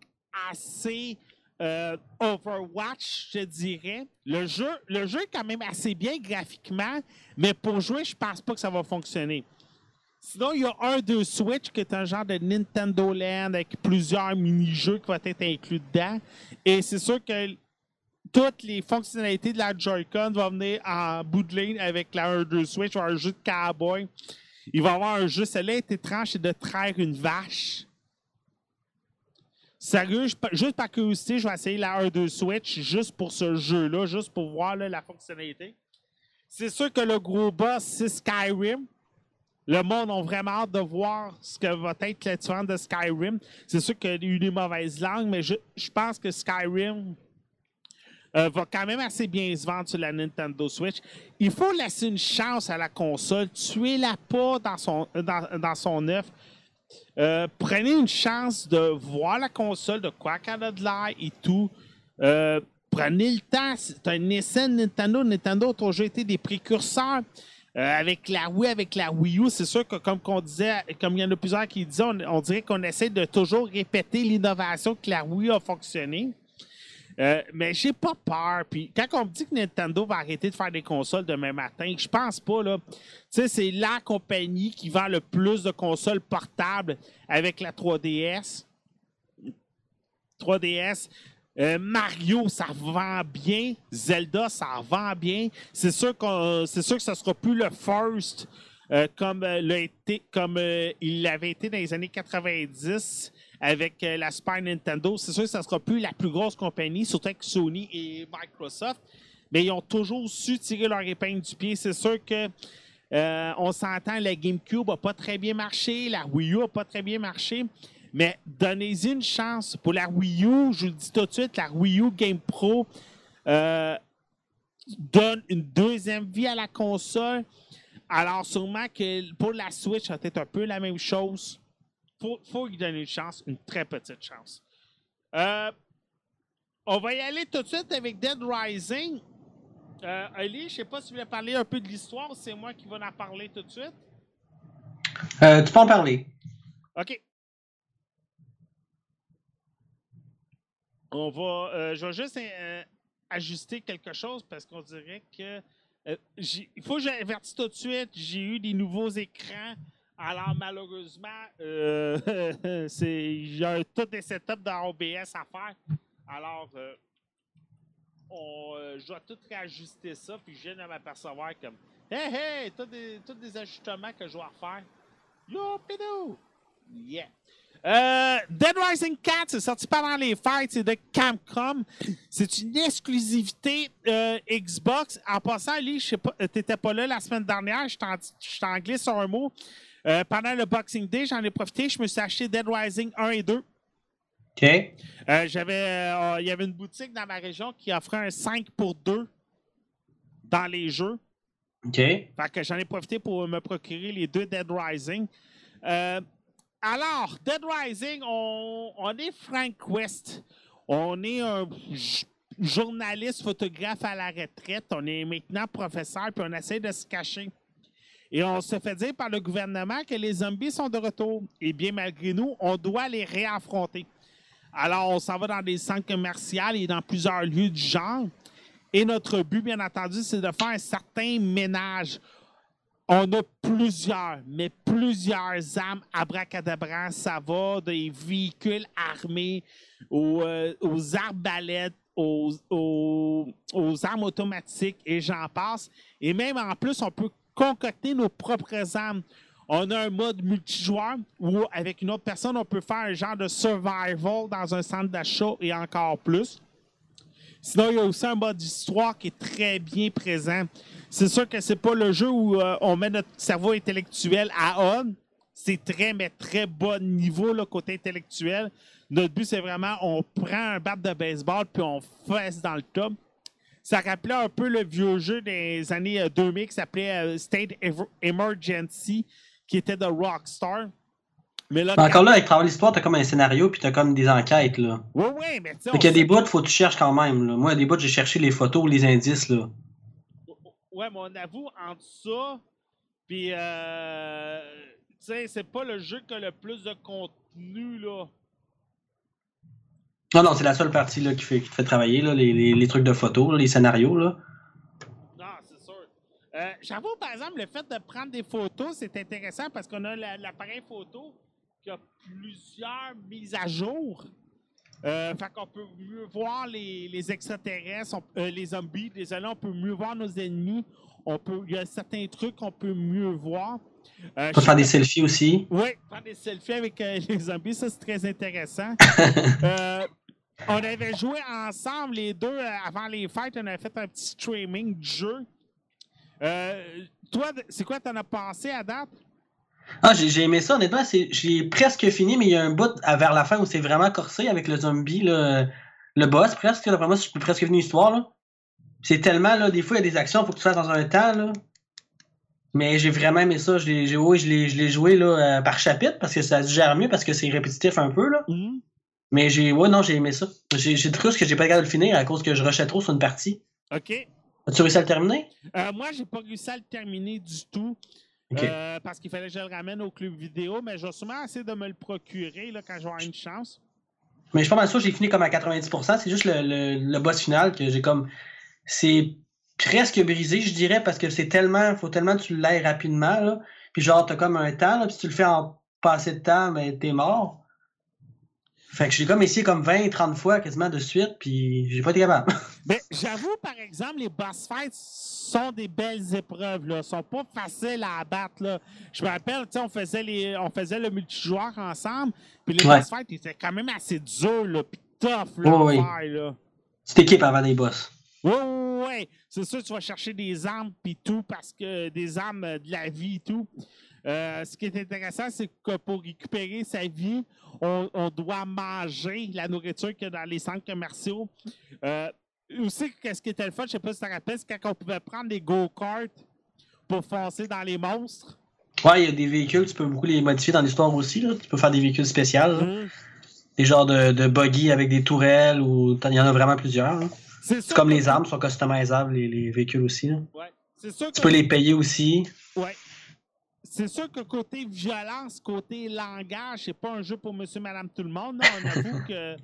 assez euh, Overwatch, je dirais. Le jeu, le jeu est quand même assez bien graphiquement, mais pour jouer, je pense pas que ça va fonctionner. Sinon, il y a un de Switch qui est un genre de Nintendo Land avec plusieurs mini-jeux qui vont être inclus dedans. Et c'est sûr que toutes les fonctionnalités de la Joy-Con vont venir en bout de ligne avec la 1-2 Switch. Avoir un jeu de cowboy. Il va y avoir un jeu, celle-là est étrange, c'est de traire une vache. Sérieux, juste par curiosité, je vais essayer la 1-2 Switch juste pour ce jeu-là, juste pour voir la fonctionnalité. C'est sûr que le gros boss, c'est Skyrim. Le monde a vraiment hâte de voir ce que va être la différence de Skyrim. C'est sûr qu'il y a eu des mauvaises langues, mais je, pense que Skyrim euh, va quand même assez bien se vendre sur la Nintendo Switch. Il faut laisser une chance à la console. Tuez-la pas dans son, dans, dans son œuf. Euh, prenez une chance de voir la console, de quoi qu'elle a de l'air et tout. Euh, prenez le temps. C'est un essai Nintendo. Nintendo a toujours été des précurseurs. Euh, avec la Wii, avec la Wii U, c'est sûr que comme qu'on disait, comme il y en a plusieurs qui disaient, on dirait qu'on essaie de toujours répéter l'innovation que la Wii a fonctionné. Euh, mais j'ai pas peur. Puis quand on me dit que Nintendo va arrêter de faire des consoles demain matin, je pense pas. là. Tu sais, c'est la compagnie qui vend le plus de consoles portables avec la 3DS. 3DS. Euh, Mario, ça vend bien. Zelda, ça vend bien. C'est sûr, qu'on, c'est sûr que sera plus le first euh, comme, comme il l'avait été dans les années 90 avec euh, la Super Nintendo. C'est sûr que ça sera plus la plus grosse compagnie, surtout avec Sony et Microsoft. Mais ils ont toujours su tirer leur épingle du pied. C'est sûr que euh, on s'entend, la GameCube n'a pas très bien marché, la Wii U n'a pas très bien marché. Mais donnez-y une chance. Pour la Wii U, je vous le dis tout de suite, la Wii U Game Pro euh, donne une deuxième vie à la console. Alors, sûrement que pour la Switch, ça va être un peu la même chose. Faut, faut lui donner une chance, une très petite chance. Euh, on va y aller tout de suite avec Dead Rising. Euh, Ali, je sais pas si tu voulais parler un peu de l'histoire, c'est moi qui vais en parler tout de suite. Euh, tu peux en parler. OK. On va. euh, je vais juste ajuster quelque chose parce qu'on dirait que. il faut que j'avertisse tout de suite. J'ai eu des nouveaux écrans. Alors, malheureusement, euh, c'est, j'ai tout des setups dans OBS à faire. Alors, euh, on, euh, je dois tout réajuster ça. Puis, je viens de m'apercevoir comme. Hey, hey, tous des, tous des ajustements que je dois faire. Yo! Yeah! Euh, Dead Rising 4, c'est sorti pendant les fêtes, c'est de Capcom. C'est une exclusivité Xbox. En passant, Ali, je sais pas, t'étais pas là la semaine dernière, je t'en glisse sur un mot. Euh, pendant le Boxing Day, j'en ai profité, je me suis acheté Dead Rising 1 et 2. OK. Euh, j'avais, euh, il y avait une boutique dans ma région qui offrait un 5 pour 2 dans les jeux. OK. Fait que j'en ai profité pour me procurer les deux Dead Rising. Alors, Dead Rising, on, on est Frank West. On est un journaliste, photographe à la retraite. On est maintenant professeur, puis on essaie de se cacher. Et on se fait dire par le gouvernement que les zombies sont de retour. Et bien malgré nous, on doit les réaffronter. Alors, on s'en va dans des centres commerciaux et dans plusieurs lieux du genre. Et notre but, bien entendu, c'est de faire un certain ménage. On a plusieurs, mais plusieurs armes abracadabrantes. Ça va des véhicules armés aux, euh, arbalètes, aux- aux armes automatiques et j'en passe. Et même en plus, on peut concocter nos propres armes. On a un mode multijoueur où, avec une autre personne, on peut faire un genre de survival dans un centre d'achat et encore plus. Sinon, il y a aussi un mode histoire qui est très bien présent. C'est sûr que c'est pas le jeu où euh, on met notre cerveau intellectuel à on. C'est très, mais très bon niveau, le côté intellectuel. Notre but, c'est vraiment, on prend un bat de baseball puis on fesse dans le top. Ça rappelait un peu le vieux jeu des années euh, 2000 qui s'appelait euh, State Emergency, qui était de Rockstar. Mais là, encore là, avec travers l'histoire, t'as comme un scénario puis t'as comme des enquêtes, là. Oui, oui, mais tu sais, Fait qu'il y a des bouts, faut que tu cherches quand même, là. Moi, il y a des bouts, j'ai cherché les photos, les indices, là. Ouais, mais on avoue, entre ça, puis, euh, tu sais, c'est pas le jeu qui a le plus de contenu, là. Non, non, c'est la seule partie, là, qui, fait, qui te fait travailler, là, les, les- les trucs de photos, là, les scénarios, là. Non, c'est sûr. Euh, J'avoue, par exemple, le fait de prendre des photos, c'est intéressant parce qu'on a la- l'appareil photo qui a plusieurs mises à jour. Euh, fait qu'on peut mieux voir les, les extraterrestres, on- euh, les zombies, désolé, on peut mieux voir nos ennemis. On peut, il y a certains trucs qu'on peut mieux voir. Euh, Tu peux je faire des selfies aussi. Oui, faire des selfies avec les zombies, ça c'est très intéressant. On avait joué ensemble les deux euh, avant les fêtes, on avait fait un petit streaming du jeu. Euh, toi, de- c'est quoi t'en as pensé à date? Ah, j'ai aimé ça, honnêtement. J'ai presque fini, mais il y a un bout à- vers la fin où c'est vraiment corsé avec le zombie, là, le boss, presque. D'après moi, je peux presque finir l'histoire, là. C'est tellement, là, des fois, il y a des actions, il faut que tu fasses dans un temps, là. Mais j'ai vraiment aimé ça. Je l'ai, oui, je joué, là, euh, par chapitre, parce que ça se gère mieux, parce que c'est répétitif un peu, là. Mais j'ai, ouais, non, j'ai aimé ça. J'ai, cru que j'ai pas de le finir à cause que je rushais trop sur une partie. OK. As-tu réussi à le terminer? Euh, moi, j'ai pas réussi à le terminer du tout. Euh, parce qu'il fallait que je le ramène au club vidéo, mais je vais sûrement essayer de me le procurer là, quand j'aurai une chance. Mais je pas mal sûr que j'ai fini comme à 90%. C'est juste le, le, le boss final que j'ai comme. C'est presque brisé, je dirais, parce que c'est tellement. faut tellement que tu l'ailles rapidement. Là. Puis genre, t'as comme un temps, là, puis si tu le fais en pas assez de temps, mais t'es mort. Fait que j'ai comme essayé comme 20, 30 fois quasiment de suite, puis j'ai pas été capable. Mais j'avoue, par exemple, les boss fights sont des belles épreuves, là. sont pas faciles à abattre, là. Je me rappelle, tu sais, on faisait les, on faisait le multijoueur ensemble, puis les Ouais. boss fights étaient quand même assez durs, là, puis tough, là, Oui, oui. faire, là. Tu t'équipes avant des boss. Oui, oui, oui. C'est sûr, tu vas chercher des armes puis tout, parce que des armes de la vie et tout. Euh, ce qui est intéressant, c'est que pour récupérer sa vie, on, on doit manger la nourriture qu'il y a dans les centres commerciaux. Euh, aussi, qu'est-ce qui était le fun, je sais pas si tu te rappelles, c'est quand on pouvait prendre des go-karts pour foncer dans les monstres. Ouais, il y a des véhicules, tu peux beaucoup les modifier dans l'histoire aussi. Là. Tu peux faire des véhicules spéciaux. Mhm. Des genres de, de buggy avec des tourelles, ou il y en a vraiment plusieurs. C'est comme que- les armes sont customisables, les, les véhicules aussi. là. Ouais. C'est sûr Tu peux les payer aussi. Ouais. C'est sûr que côté violence, côté langage, c'est pas un jeu pour monsieur, madame, tout le monde. Non, on avoue que, tu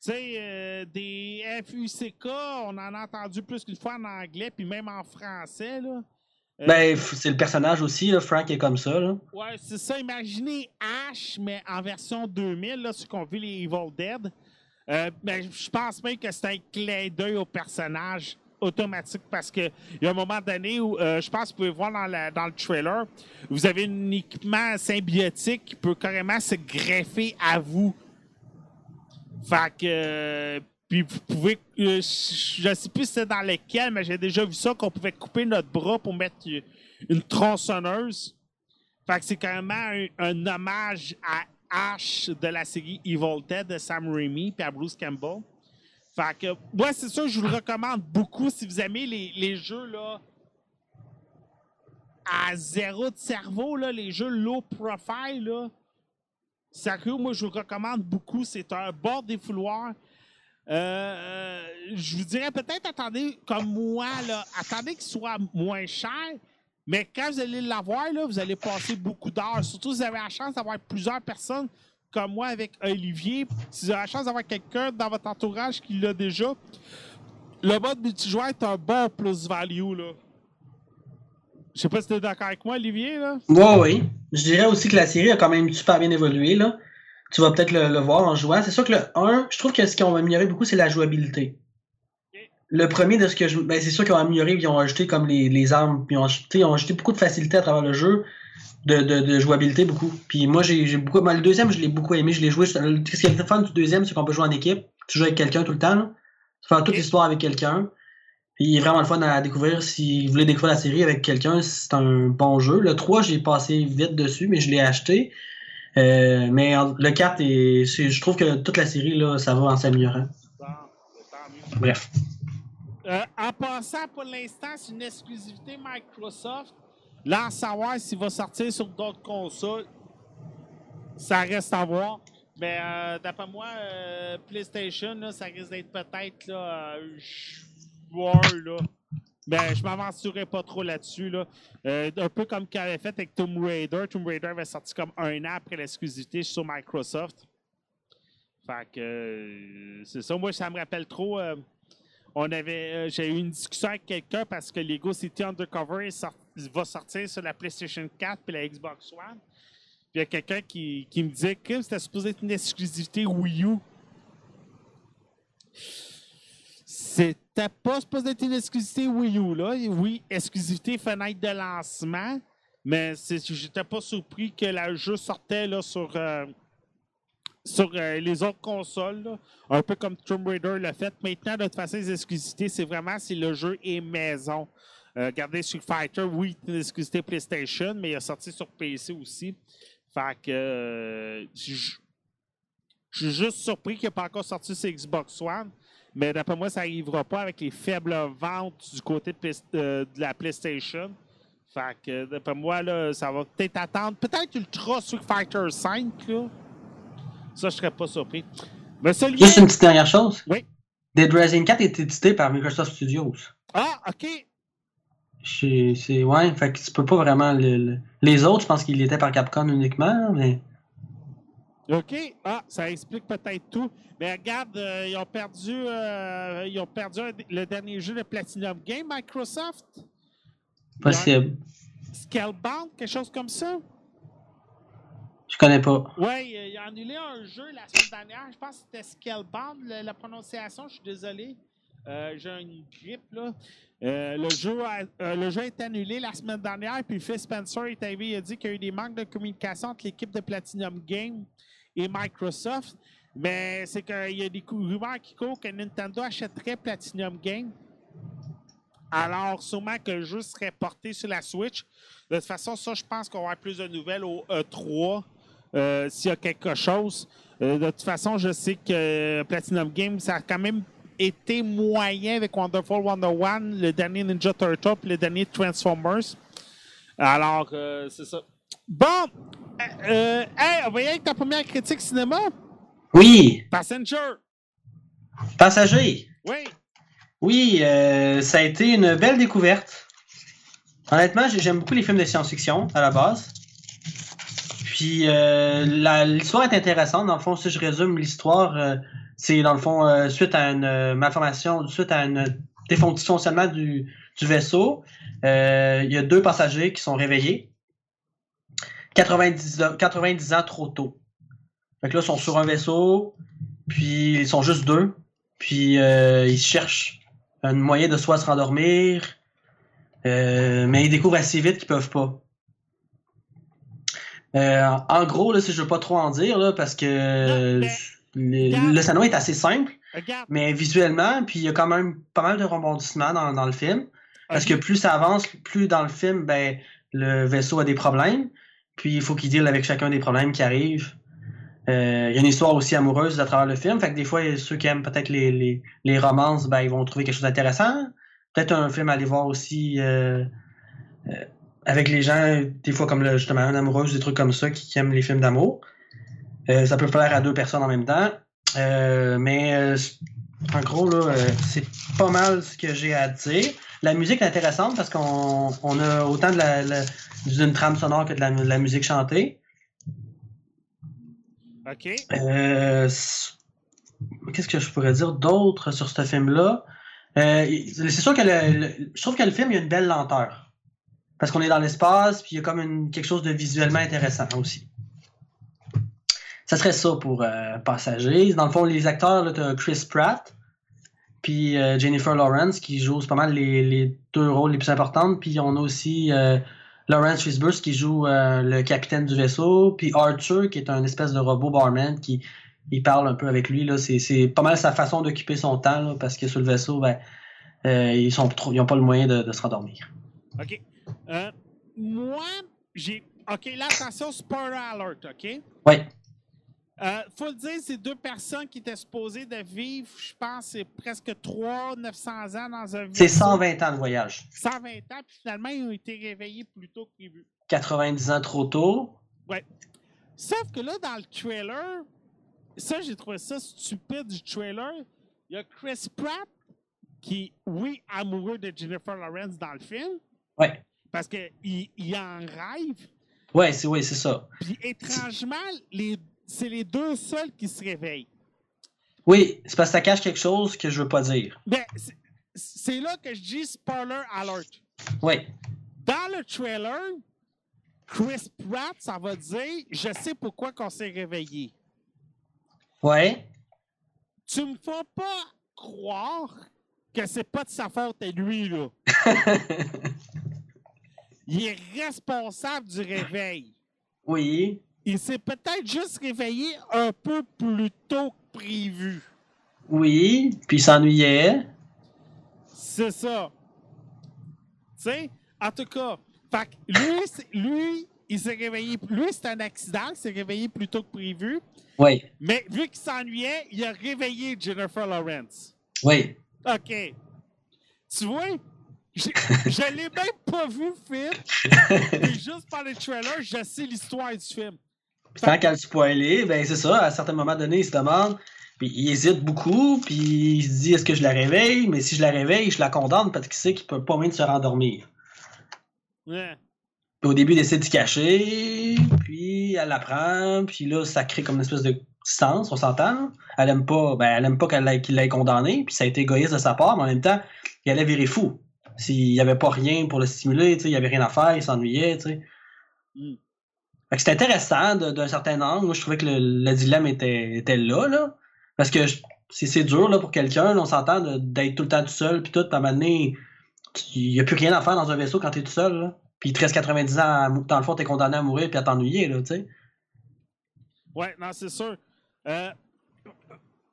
sais, euh, des FUCK, on en a entendu plus qu'une fois en anglais, puis même en français, là. Euh, Ben, c'est le personnage aussi, là. Frank est comme ça. Là. Ouais, c'est ça. Imaginez Ash, mais en version 2000, là, ceux qui ont vu les Evil Dead. Euh, ben, je pense même que c'est un clin d'œil au personnage automatique parce que il y a un moment donné où euh, je pense que vous pouvez voir dans, dans le trailer, vous avez un équipement symbiotique qui peut carrément se greffer à vous. Fait que euh, puis vous pouvez euh, je sais plus c'est dans lequel, mais j'ai déjà vu ça qu'on pouvait couper notre bras pour mettre une tronçonneuse. Fait que c'est carrément un, un hommage à Ash de la série Evil de Sam Raimi puis à Bruce Campbell. Fait que, moi, c'est sûr, je vous le recommande beaucoup si vous aimez les, les jeux, là, à zéro de cerveau, là, les jeux low profile, là. Sérieux, moi, je vous le recommande beaucoup. C'est un bord des fouloirs. Euh, euh, je vous dirais peut-être attendez comme moi, là, attendez qu'il soit moins cher. Mais quand vous allez l'avoir, vous allez passer beaucoup d'heures. Surtout si vous avez la chance d'avoir plusieurs personnes comme moi avec Olivier. Si vous avez la chance d'avoir quelqu'un dans votre entourage qui l'a déjà, le mode multijoueur est un bon plus-value. là. Je sais pas si tu es d'accord avec moi, Olivier. Là. Ouais, oui. Je dirais aussi que la série a quand même super bien évolué. Là. Tu vas peut-être le, le voir en jouant. C'est sûr que le 1, je trouve que ce qu'ils ont amélioré beaucoup, c'est la jouabilité. Le premier, de ce que je. Ben, c'est sûr qu'ils ont amélioré, ils ont ajouté comme les, les armes, puis ils ont, ajouté, ils ont ajouté beaucoup de facilité à travers le jeu, de, de, de jouabilité beaucoup. Puis moi, j'ai beaucoup. le deuxième, je l'ai beaucoup aimé. Je l'ai joué. Ce qui est le fun du deuxième, c'est qu'on peut jouer en équipe. Tu joues avec quelqu'un tout le temps. Là. Tu fais toute l'histoire avec quelqu'un. Puis il est vraiment le fun à découvrir. Si vous voulez découvrir la série avec quelqu'un, c'est un bon jeu. Le 3, j'ai passé vite dessus, mais je l'ai acheté. Euh, mais le 4, est, c'est- je trouve que toute la série, là, ça va en s'améliorant. Bref. Euh, en passant, pour l'instant, c'est une exclusivité Microsoft. Là, savoir s'il va sortir sur d'autres consoles, ça reste à voir. Mais euh, d'après moi, euh, PlayStation, ça risque d'être peut-être là, euh, joueur, là. Ben, je m'aventurerai pas trop là-dessus. Là. Euh, un peu comme qu'il avait fait avec Tomb Raider. Tomb Raider avait sorti comme un an après l'exclusivité sur Microsoft. Fait que c'est ça. Moi, ça me rappelle trop. on avait, j'ai eu une discussion avec quelqu'un parce que Lego City Undercover est sort- va sortir sur la PlayStation 4 et la Xbox One. Puis il y a quelqu'un qui, qui me disait que c'était supposé être une exclusivité Wii U. C'était pas supposé être une exclusivité Wii U, là. Oui, exclusivité fenêtre de lancement, mais j'étais pas surpris que le jeu sortait là, sur, euh, sur euh, les autres consoles, un peu comme Tomb Raider l'a fait. Maintenant, de toute façon, les exclusivités, c'est vraiment si le jeu est maison. Euh, regardez Street Fighter, oui, c'est une exclusivité PlayStation, mais il est sorti sur PC aussi. Fait que euh, je suis juste surpris qu'il n'ait pas encore sorti sur Xbox One. Mais d'après moi, ça n'arrivera pas avec les faibles ventes du côté de, euh, de la PlayStation. Fait que d'après moi, là, ça va peut-être attendre. Peut-être Ultra Street Fighter 5. Là. Ça, je serais pas surpris. Monsieur Olivier- Juste une petite dernière chose. Oui. Dead Rising 4 est édité par Microsoft Studios. Ah, OK. C'est, ouais, fait que tu peux pas vraiment. le- le- Les autres, je pense qu'ils étaient par Capcom uniquement, mais. OK. Ah, ça explique peut-être tout. Mais regarde, euh, ils ont perdu, euh, ils ont perdu le dernier jeu de Platinum Game, Microsoft. Possible. Scalebound, quelque chose comme ça? Je connais pas. Oui, il a annulé un jeu la semaine dernière. Je pense que c'était Scalebound, la, la prononciation. Je suis désolé. Euh, J'ai une grippe, là. Euh, le, jeu a, euh, est annulé la semaine dernière, puis Phil Spencer est arrivé, il a dit qu'il y a eu des manques de communication entre l'équipe de Platinum Game et Microsoft. Mais c'est qu'il y a des rumeurs qui courent que Nintendo achèterait Platinum Game. Alors, sûrement que le jeu serait porté sur la Switch. De toute façon, ça, je pense qu'on avoir plus de nouvelles au E3 euh, s'il y a quelque chose. De toute façon, je sais que Platinum Games, ça a quand même été moyen avec Wonderful 101, le dernier Ninja Turtle, puis le dernier Transformers. Alors, euh, c'est ça. Bon, euh, euh, hey, on va y aller avec ta première critique cinéma. Oui, Passenger. Passager. Oui. Oui, euh, ça a été une belle découverte. Honnêtement, j'ai- j'aime beaucoup les films de science-fiction à la base. Puis euh, l'histoire est intéressante. Dans le fond, si je résume l'histoire, euh, c'est dans le fond euh, suite à une euh, malformation, suite à une défonctionnement du, du vaisseau, euh, il y a deux passagers qui sont réveillés. 90, ans- 90 ans trop tôt. Fait que là, ils sont sur un vaisseau, puis ils sont juste deux, puis euh, ils cherchent un moyen de soit se rendormir, mais ils découvrent assez vite qu'ils peuvent pas. En gros, là, si je veux pas trop en dire, là, parce que le, le scénario est assez simple, mais visuellement, puis il y a quand même pas mal de rebondissements dans, dans le film. Parce que plus ça avance, plus dans le film, ben, le vaisseau a des problèmes. Puis il faut qu'il deal avec chacun des problèmes qui arrivent. Euh, Il y a une histoire aussi amoureuse à travers le film. Fait que des fois, ceux qui aiment peut-être les, les, les romances, ben, ils vont trouver quelque chose d'intéressant. Peut-être un film à aller voir aussi euh, euh, avec les gens, des fois comme le, justement une amoureuse, des trucs comme ça, qui, qui aiment les films d'amour. Euh, ça peut plaire à deux personnes en même temps. Euh, mais euh, en gros, là, euh, c'est pas mal ce que j'ai à dire. La musique est intéressante parce qu'on on a autant de la, la- d'une trame sonore que de la, de la musique chantée. OK. Euh, Qu'est-ce que je pourrais dire d'autre sur ce film-là? Euh, c'est sûr que le, le- je trouve que le film il y a une belle lenteur. Parce qu'on est dans l'espace, puis il y a comme une- quelque chose de visuellement intéressant aussi. Ça serait ça pour euh, Passagers. Dans le fond, les acteurs, là, t'as Chris Pratt, puis euh, Jennifer Lawrence, qui jouent pas mal les, les deux rôles les plus importants. Puis on a aussi euh, Lawrence Fishburne qui joue le capitaine du vaisseau, puis Arthur qui est un espèce de robot barman qui il parle un peu avec lui. là. C'est, c'est pas mal sa façon d'occuper son temps là, parce que sur le vaisseau, ben, ils sont trop, ils pas le moyen de, de se rendormir. OK. Moi, j'ai. OK, là, attention, spoiler alert, OK? Ouais, Euh, faut le dire, c'est deux personnes qui étaient supposées de vivre, je pense, c'est presque 3 900 ans dans un c'est vaisseau. 120 ans de voyage. 120 ans, puis finalement, ils ont été réveillés plus tôt que prévu. 90 ans trop tôt. Ouais. Sauf que là, dans le trailer, ça, j'ai trouvé ça stupide du trailer. Il y a Chris Pratt qui, oui, amoureux de Jennifer Lawrence dans le film, Ouais, parce qu'il il en rêve. ouais, c'est, ouais, c'est ça. Puis étrangement, les, c'est les deux seuls qui se réveillent. Oui, c'est parce que ça cache quelque chose que je veux pas dire. Ben, c'est- là que je dis spoiler alert. Oui, Dans le trailer, Chris Pratt, ça va dire Je sais pourquoi qu'on s'est réveillé. ouais, Tu me fais pas croire que c'est pas de sa faute à lui, là. Il est responsable du réveil. oui, Il s'est peut-être juste réveillé un peu plus tôt que prévu. oui, puis il s'ennuyait. C'est ça. Tu sais, en tout cas, fait lui, lui, il s'est réveillé. Lui, c'est un accident, il s'est réveillé plus tôt que prévu. Oui, Mais vu qu'il s'ennuyait, il a réveillé Jennifer Lawrence. oui, OK. Tu vois, j'ai- je l'ai même pas vu le film. Et juste par le trailer, je sais l'histoire du film. Puis tant qu'à le spoiler, ben c'est ça, à un certain moment donné, il se demande, puis il hésite beaucoup, puis il se dit est-ce que je la réveille, mais si je la réveille, je la condamne parce qu'il sait qu'il peut pas même se rendormir. Ouais. Puis au début, il essaie de se cacher, puis elle l'apprend, puis là, ça crée comme une espèce de distance, on s'entend. Elle aime pas, ben, elle aime pas qu'elle l'ait- qu'il l'ait condamné, puis ça a été égoïste de sa part, mais en même temps, il allait virer fou. S'il y avait pas rien pour le stimuler, il y avait rien à faire, il s'ennuyait, tu sais. Mm. C'était intéressant d'un certain angle. Moi, je trouvais que le, le dilemme était, était là, là. Parce que c'est c'est dur, là, pour quelqu'un, on s'entend, d'être tout le temps tout seul, puis tout, à un moment donné, il n'y a plus rien à faire dans un vaisseau quand t'es tout seul, là. Puis il te reste 90 ans, à dans le fond, t'es condamné à mourir, puis à t'ennuyer, là, tu sais. Ouais, non, c'est sûr. Euh,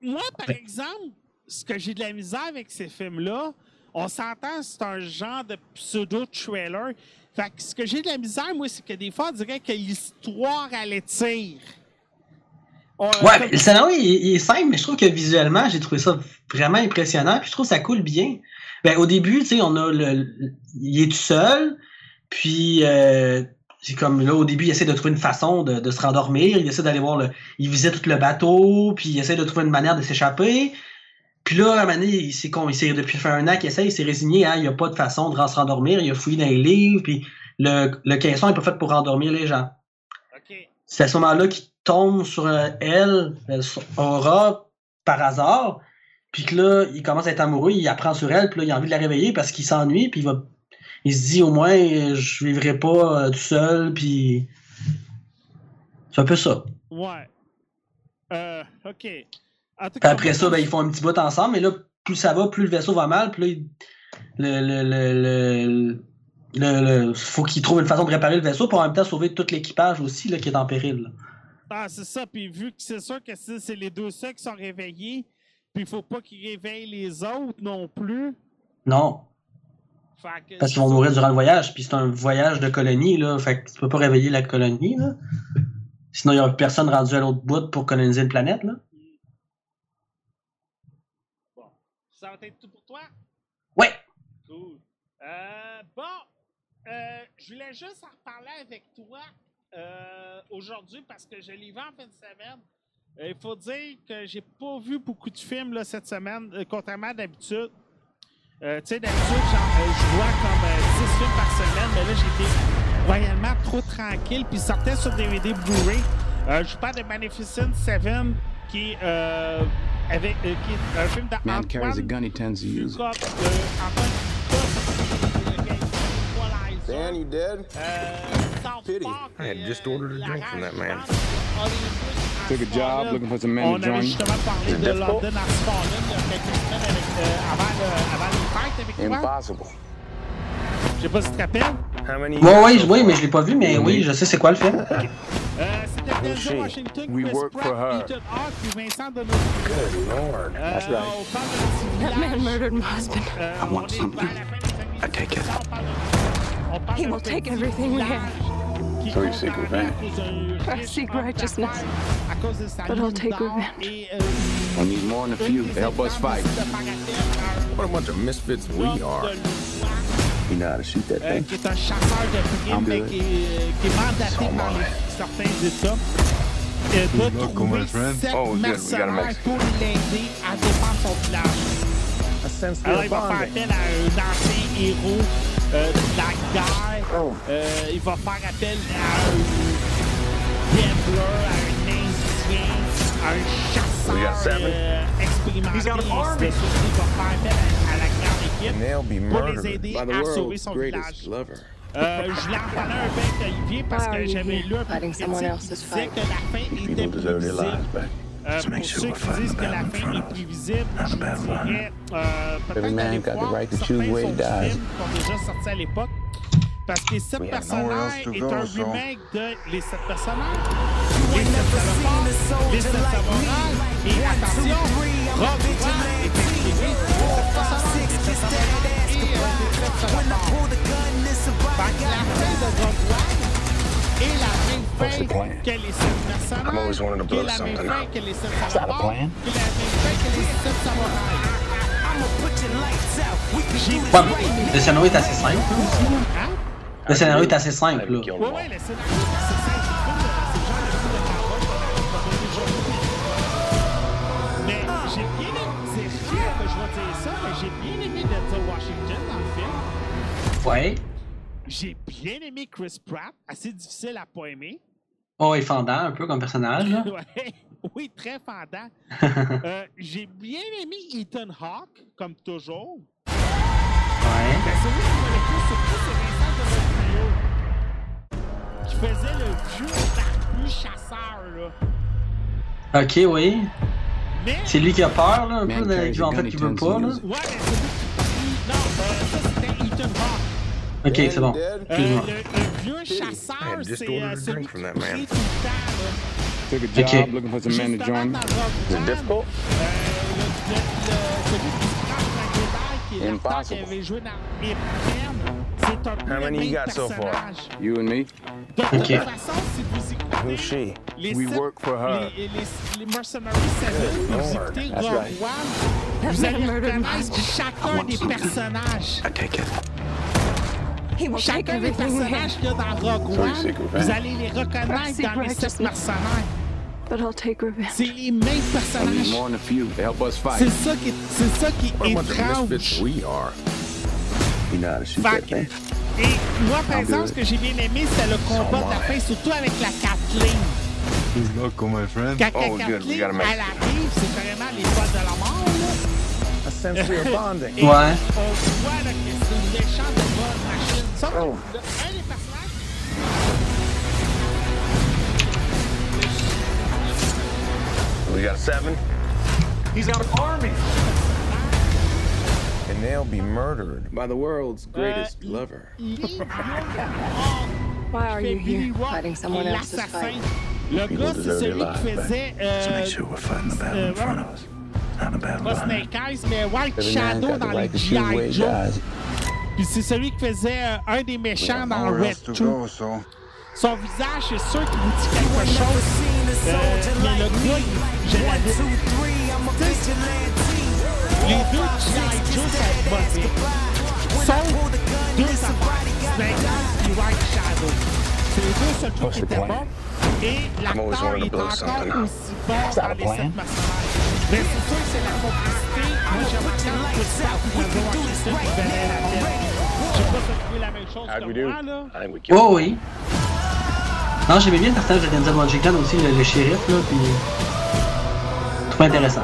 moi, par exemple, ce que j'ai de la misère avec ces films-là, on s'entend, c'est un genre de pseudo-trailer. Fait que ce que j'ai de la misère, moi, c'est que des fois, on dirait que l'histoire, elle étire. On- Ouais, le scénario, il, il est simple, mais je trouve que visuellement, j'ai trouvé ça vraiment impressionnant, puis je trouve que ça coule bien. Ben, au début, tu sais, on a le, le- Il est tout seul, puis euh, c'est comme là, au début, il essaie de trouver une façon de, de se rendormir, il essaie d'aller voir le. Il visite tout le bateau, puis il essaie de trouver une manière de s'échapper. Puis là, à un moment donné, il s'est con, il s'est depuis fait un an qu'il essaie, il s'est résigné, hein, il n'y a pas de façon de se rendormir, il a fouillé dans les livres, puis le, le caisson n'est pas fait pour endormir les gens. C'est à ce moment-là qu'il tombe sur euh, elle, euh, sur Aura, par hasard. Puis que là, il commence à être amoureux, il apprend sur elle, puis là, il a envie de la réveiller parce qu'il s'ennuie, puis il va. Il se dit au moins, je vivrai pas euh, tout seul, puis. C'est un peu ça. Ouais. Euh, OK. Cas, après ça, ben, ils font un petit bout ensemble, mais là, plus ça va, plus le vaisseau va mal, là, il- le, le, le, le, faut qu'il trouve une façon de réparer le vaisseau pour en même temps sauver tout l'équipage aussi là, qui est en péril. là. Ah, c'est ça. Puis vu que c'est sûr que c'est c'est les deux seuls qui sont réveillés, puis il faut pas qu'ils réveillent les autres non plus. Non, que parce qu'ils vont mourir durant le voyage, puis c'est un voyage de colonie, là, fait que tu peux pas réveiller la colonie, là. Sinon, il y aura personne rendu à l'autre bout pour coloniser une planète, là. Bon. Ça va être tout pour toi? Ouais! Cool. Euh, bon, euh, je voulais juste en reparler avec toi euh, aujourd'hui parce que je l'ai vu en fin de semaine. Euh, Il faut dire que j'ai pas vu beaucoup de films là, cette semaine, contrairement à d'habitude. Tu sais, d'habitude, je vois comme euh, 10 films par semaine, mais là, j'étais royalement trop tranquille, puis sortait sur DVD Blu-ray. Je parle de Magnificent Seven, qui, est, Man carries a gun, he tends to use it. Dan, you dead? Pity. I had just ordered a drink from that man. Took a job looking for some men to join. Impossible. Je sais pas si tu te rappelles. How many Ouais, ouais, oui, mais je l'ai pas vu, mais oui, je sais c'est quoi le film. Euh, C'était Denzel shit. Washington, We Chris work for Pratt, her. Ethan Hawke puis Vincent D'Onofrio. Good lord. Euh, That's right. That man murdered my husband. Euh, I want something. I take it. 60, on parle de- on parle He d'un will take everything we qui So you seek revenge? I seek righteousness. But I'll take revenge. euh, I need more than a few to help us fight. What a bunch of misfits we are. You know how to shoot that Euh, thing? qui est un chasseur de primes, I'm mais good. qui est, qui est mandaté So am par I. les- certains États. Euh, trouver sept Oh, good. We got a mercenaires pour l'aider à défendre son village. Alors, il va faire appel à un ancien héros euh, de la guerre. Oh. Euh, il va faire appel à un gambler, à un indien, à un We got chasseur euh, expérimenté. Il va faire appel à, équipe they'll be pour les murdered aider by the à sauver world's son greatest village. lover. Euh, je voulais en parler un peu avec Olivier parce are que j'avais lu un peu critique qui disait que la fin était People deserve their lives prévisible. back. Euh, pour ceux we're qui fighting disent the que la fin est prévisible, je dirais euh, peut-être d'aller voir right certains films qui ont déjà sorti à l'époque. Parce que to est un remake de Les Sept personnages. Les Les. Et attention, Rob personnages, des Sept samouraïs et euh, des Sept salopards. Fait que la fin de Rogue One est la même What's the fin plan? que les sept personnages, I've always wanted to qui est blow la même something fin up. que les sept that a salopards, plan? qui est la même fin que les sept samouraïs. J'ai Ouais, mais j'ai bien aimé Denzel Washington dans le film. Ouais. j'ai bien aimé Chris Pratt, assez difficile à pas aimer. Oh, et fendant un peu comme personnage, là. Ouais. Oui, très fendant. Euh, j'ai bien aimé Ethan Hawke, comme toujours. Ouais. Mais celui qui m'a le plus surpris, c'est Vincent de qui faisait le vieux barbu chasseur, là. Ok, oui. C'est lui qui a peur, là, un Man peu, qui, en fait, qui veut pas, là. Ouais. Ok, c'est bon. Excuse-moi. vieux chasseur, c'est celui qui. Took a job Okay. looking for some men to join me. Is it difficult? Impossible. Avait joué dans Ip c'est un peu How le many you même got so far? personnage. You and me? De toute Ok. façon, si vous écoutez Who's she? les, We sept- work for her. les, les, les Mercenary Seven, vous Lord. écoutez That's Rogue right. One, vous allez reconnaître chacun des personnages. I take it. He will take Chacun des everything we personnages have, qu'il y a dans Rogue One, secret, vous right? allez les reconnaître Secret dans les sept righteousness. mercenaires. but I'll take revenge. C'est les mêmes I need personnages. more than a few to help us fight. C'est ça qui est, c'est ça qui What a est bunch of misfits étrange. we are. Et moi, par exemple, ce que j'ai bien aimé, c'était le combat de la fin, surtout avec la Kathleen. Good luck, my friend. Quand Oh, la good, we Kathleen, gotta make- elle arrive, c'est carrément les poils de la mort, là. A sense we are bonding. Et Ouais. on voit là, que c'est une méchante de bonne machine. Ça, Oh. le- un des personnages We got seven, He's got an army. And they'll be murdered. By the world's greatest Uh, lover. Why are you here, fighting someone else's fight? Le gars, c'est deserve celui their qui faisait... Euh, make sure we're fighting the battle in front of us. Not a battle pas behind Snake Eyes, mais White Shadow got the dans les right to choose where G.I. Joe. Puis c'est celui qui faisait euh, un des méchants dans Red 2. so Son visage, c'est sûr qu'il vous dit quelque chose. Euh, mais le gars, il- je l'avais... Les deux G.I. Joe sont mauvais. Sauf deux affaires. Snake Eyes et White Shadow. C'est les deux seuls trucs qui étaient bons. Et l'acteur always wanted to est blow encore something. aussi bon dans les sept mercenaires. Mais c'est sûr que c'est la complicité. Moi, j'aimerais que Washington qui valait la peine. Je sais pas si tu trouvé la même chose que moi, là. Oh oui. Non, j'aimais bien le personnage de Denzel Washington aussi, le, le shérif, là, puis... Je trouve intéressant.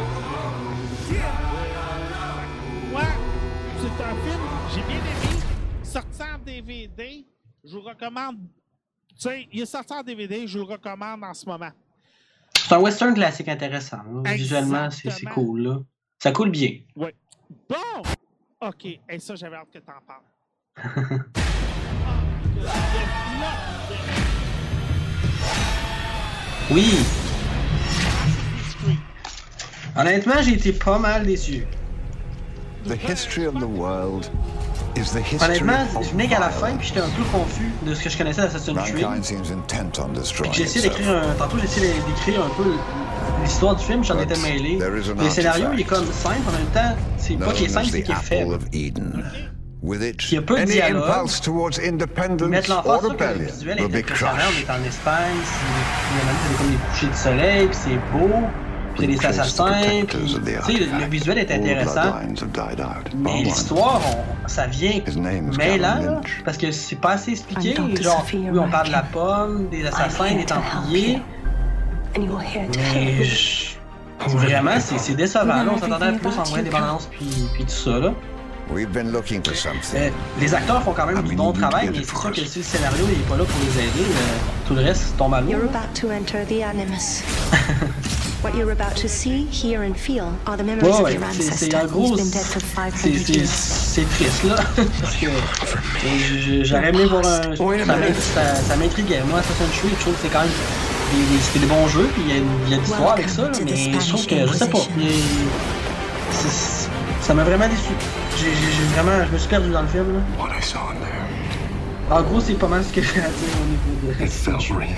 DVD, je vous recommande. Tu sais, il est sorti en DVD, je vous le recommande en ce moment. C'est un western classique intéressant. là. Visuellement, c'est cool, là. Ça coule bien. Oui. Bon! OK. Et ça, j'avais hâte que t'en parles. Oui! Honnêtement, j'ai été pas mal déçu. the history of the world Honnêtement, je venais qu'à la fin, puis j'étais un peu confus de ce que je connaissais d'Assassin's Creed. Itself. d'écrire un... Tantôt, j'ai essayé d'écrire un peu l'histoire du film, j'en étais mêlé. Le scénario, il est comme simple, en même temps, c'est pas qu'il est simple, c'est qu'il est faible. Il y a peu de dialogue. Ils mettent l'emphase sur que le visuel est impressionnant, on est en Espagne, il y a même comme des couchers de soleil, c'est beau, a des assassins, puis le, visuel est intéressant, bloodlines have died out. mais l'histoire, on- ça vient mêlant, parce que c'est pas assez expliqué, genre, oui, on parle de la pomme, des assassins, des templiers, mais je- vraiment, c'est c'est décevant, là, on s'attendait à plus en voyant des bandes annonces puis, puis tout ça, là. We've been looking for something. Euh, les acteurs font quand même du bon il- travail, il- mais il- c'est sûr que si le scénario n'est pas là pour les aider, euh, tout le reste tombe à l'eau. What you're about to see, hear, and feel are the memories Ouais, of your c'est- c'est ancestor who's been dead for c'est 500 c'est- years. c'est triste là, parce que je- j'aurais aimé voir un. Ça m'in- ça- ça m'intriguait. Moi, Assassin's Creed, je trouve que c'est quand même c'est des bons jeux, puis il y a, il y a de l'histoire avec ça, là, mais je trouve que, je sais pas, il ça m'a vraiment déçu. J'ai vraiment, je me suis perdu dans le film là. What I saw in there, En gros, c'est pas mal ce que j'ai à dire au niveau de it felt real.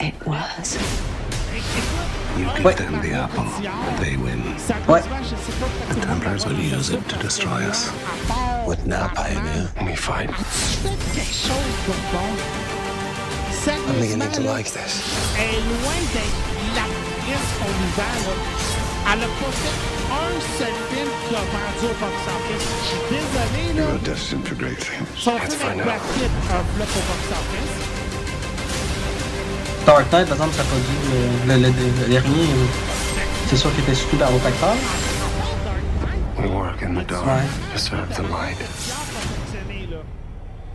It was. You give Ouais. them the apple, they win. Ouais. The Templars will use it to destroy us. What now, Pioneer? We fight. quelque chose de bon. I'm beginning to Sérieusement, là, like this. elle est loin d'être l'actrice qu'on nous vend, là. Elle a pas fait un seul film qui a vendu au box-office. Je suis désolé, là. destined for great things. Son film avec Dark Knight, par exemple, ça a pas dit le, le, le- le dernier. euh, C'est sûr qu'il était suivi par l'autre acteur. We work in the dark Ouais. to serve the light.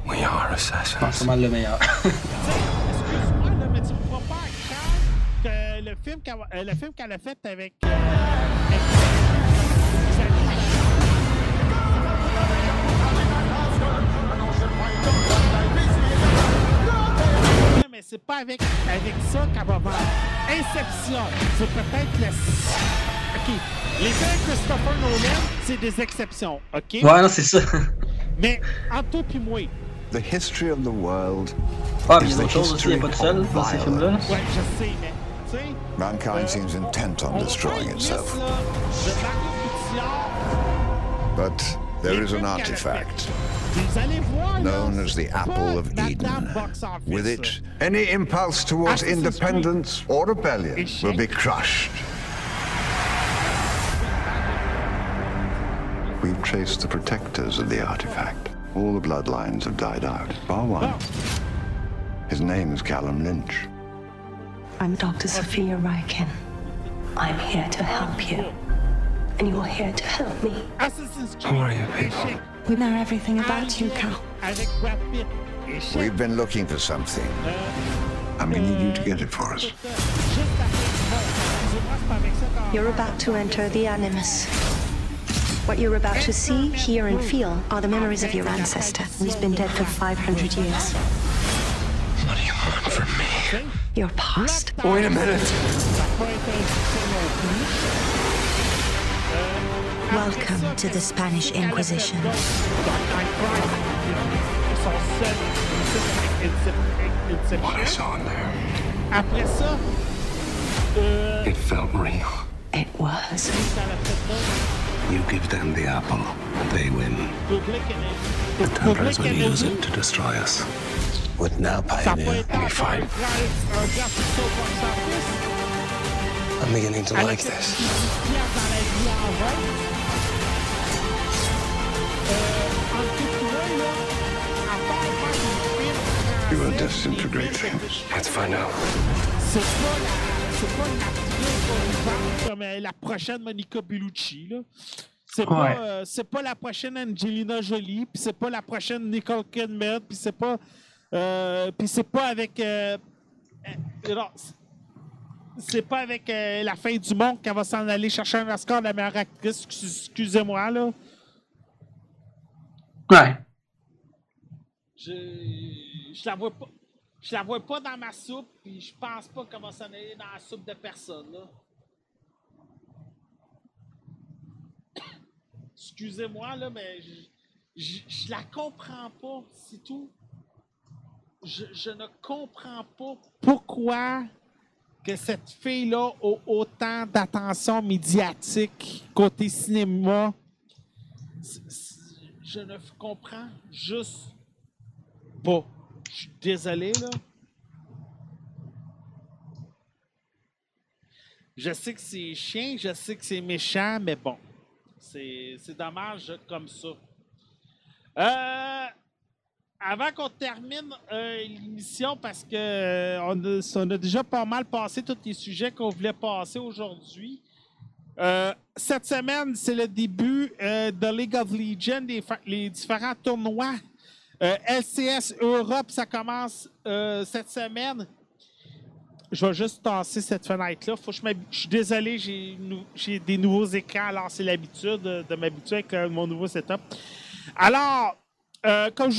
We are assassins. c'est mal le meilleur. Excuse-moi, là, mais tu me vois pas à cœur que le film qu'elle le film qu'elle a fait avec. Mais c'est pas avec, avec ça qu'elle va vendre. Inception, c'est peut-être le. OK. Les films de Christopher Nolan, c'est des exceptions, OK? Ouais, non, c'est ça. Mais entre toi puis moi, The history of the world Ah, puis il y is a d'autres choses aussi, il n'y a pas de seul dans ces films-là. ouais, je sais, mais. Tu sais. Mankind seems intent on On destroying itself. là, de. But there is an artifact Vous allez voir, là, known as the Apple of Eden. dame box office, With it, any impulse towards independence or rebellion will be crushed. We've traced the protectors of the artifact. All the bloodlines have died out, bar one. Oh. His name is Callum Lynch. I'm Dr. Sophia Ryken. I'm here to help you. And you're here to help me. Who are you people? We know everything about you, Cal. Avec Brad Pitt, échec. We've been looking for something. I'm going to need you to get it for us. Juste après, bon, excusez-moi, c'est pas avec ça qu'on- You're about to enter the Animus. What you're about to see, hear, and feel are the memories of your ancestor. He's been dead for 500 years. What do you want from me? Your past. Wait a minute. Welcome ça, to the Spanish qu'elle a fait Inquisition. d'autres, Dark Knight Rises, son seul succès avec Incep- What I Inception. saw in there, Après ça, euh, it felt real. It was. qu'elle a fait d'autres, You give them the apple, and they win. Public Enemy. The Templars will Public use Enemy, it to destroy us. With now Ça a pas pioneer, été we encore un fight. grand un grand succès au box-office. I'm beginning to Elle a like fait this. Let's find out. C'est pas la, c'est pas une actrice qu'on nous vend comme la prochaine Monica Bellucci, là. C'est pas, Ouais. euh, c'est pas la prochaine Angelina Jolie, puis c'est pas la prochaine Nicole Kidman, puis c'est pas, euh, puis c'est pas avec, euh, c'est- pas avec euh, la fin du monde qu'elle va s'en aller chercher un Oscar de la meilleure actrice. Excuse- Excusez-moi là. Ouais. Je, je la vois pas. Je la vois pas dans ma soupe, puis je pense pas qu'elle va s'en aller dans la soupe de personne. Excusez-moi, là, mais je, je, je la comprends pas, c'est tout. Je, je ne comprends pas pourquoi que cette fille-là a autant d'attention médiatique côté cinéma. Je ne comprends juste pas. Je suis désolé, là. Je sais que c'est chien, je sais que c'est méchant, mais bon. C'est dommage comme ça. Euh, avant qu'on termine euh, l'émission, parce que euh, on a déjà pas mal passé tous les sujets qu'on voulait passer aujourd'hui. Euh, cette semaine, c'est le début euh, de League of Legends, les, différents tournois. Euh, LCS Europe, ça commence cette semaine. Je vais juste tasser cette fenêtre-là. Je, suis désolé, j'ai des nouveaux écrans, alors c'est l'habitude de, m'habituer avec mon nouveau setup. Alors, comme,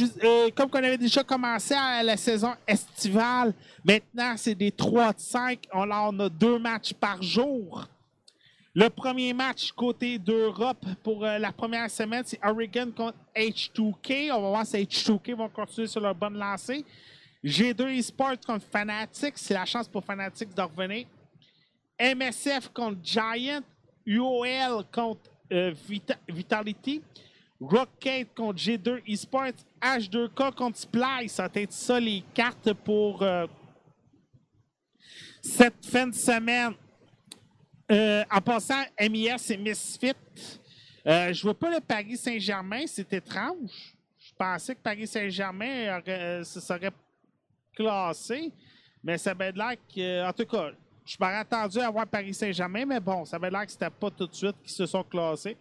comme on avait déjà commencé à la saison estivale, maintenant c'est des 3 de 5. On, là, on a deux matchs par jour. Le premier match côté d'Europe pour euh, la première semaine, c'est Oregon contre H2K. On va voir si H2K vont continuer sur leur bonne lancée. G2 Esports contre Fanatics. C'est la chance pour Fanatics de revenir. MSF contre Giant. UOL contre euh, Vita- Vitality. Rocket contre G2 Esports. H2K contre Splice. Ça va être ça les cartes pour euh, cette fin de semaine. Euh, en passant, MIS et Misfit. Euh, je vois pas le Paris Saint-Germain, c'est étrange. pensais que Paris Saint-Germain euh, se serait classé, mais ça avait l'air que. En tout cas, je m'aurais attendu à voir Paris Saint-Germain, mais bon, ça avait l'air que c'était pas tout de suite qu'ils se sont classés.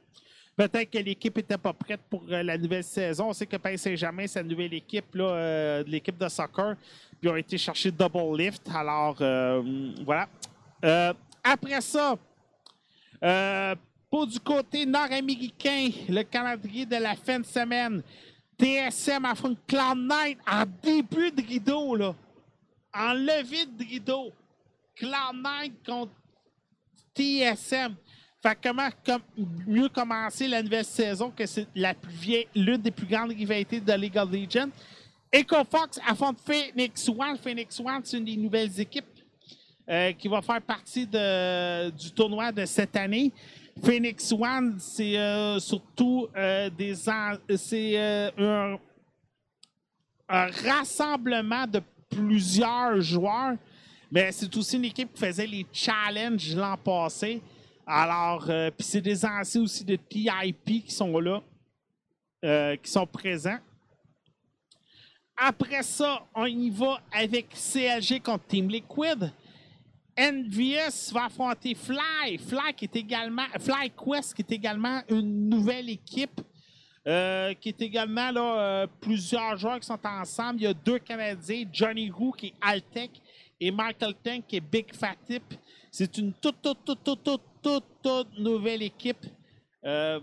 Peut-être que l'équipe n'était pas prête pour euh, la nouvelle saison. On sait que Paris Saint-Germain, c'est la nouvelle équipe, là, euh, l'équipe de soccer. Puis ont été chercher double lift. Alors, euh, voilà. Après ça, euh, pour du côté nord-américain, le calendrier de la fin de semaine, TSM affronte Cloud9 en début de rideau, là. En levée de rideau. Cloud9 contre TSM. Fait comment comme, mieux commencer la nouvelle saison que c'est la plus vieille, l'une des plus grandes rivalités de League of Legends. EcoFox affronte Phoenix One. Phoenix One, c'est une des nouvelles équipes euh, qui va faire partie du tournoi de cette année. Phoenix One, c'est euh, surtout euh, c'est un, rassemblement de plusieurs joueurs, mais c'est aussi une équipe qui faisait les challenges l'an passé. Alors, puis c'est des anciens aussi de TIP qui sont là, qui sont présents. Après ça, on y va avec CLG contre Team Liquid. NVS va affronter Fly. Fly qui est également FlyQuest qui est également une nouvelle équipe. euh, qui est également là, euh, plusieurs joueurs qui sont ensemble. Il y a deux Canadiens, Johnny Roux qui est Altec et Michael Tank qui est Big Fat Tip. C'est une toute, toute, toute, toute, toute, toute, nouvelle équipe. Euh,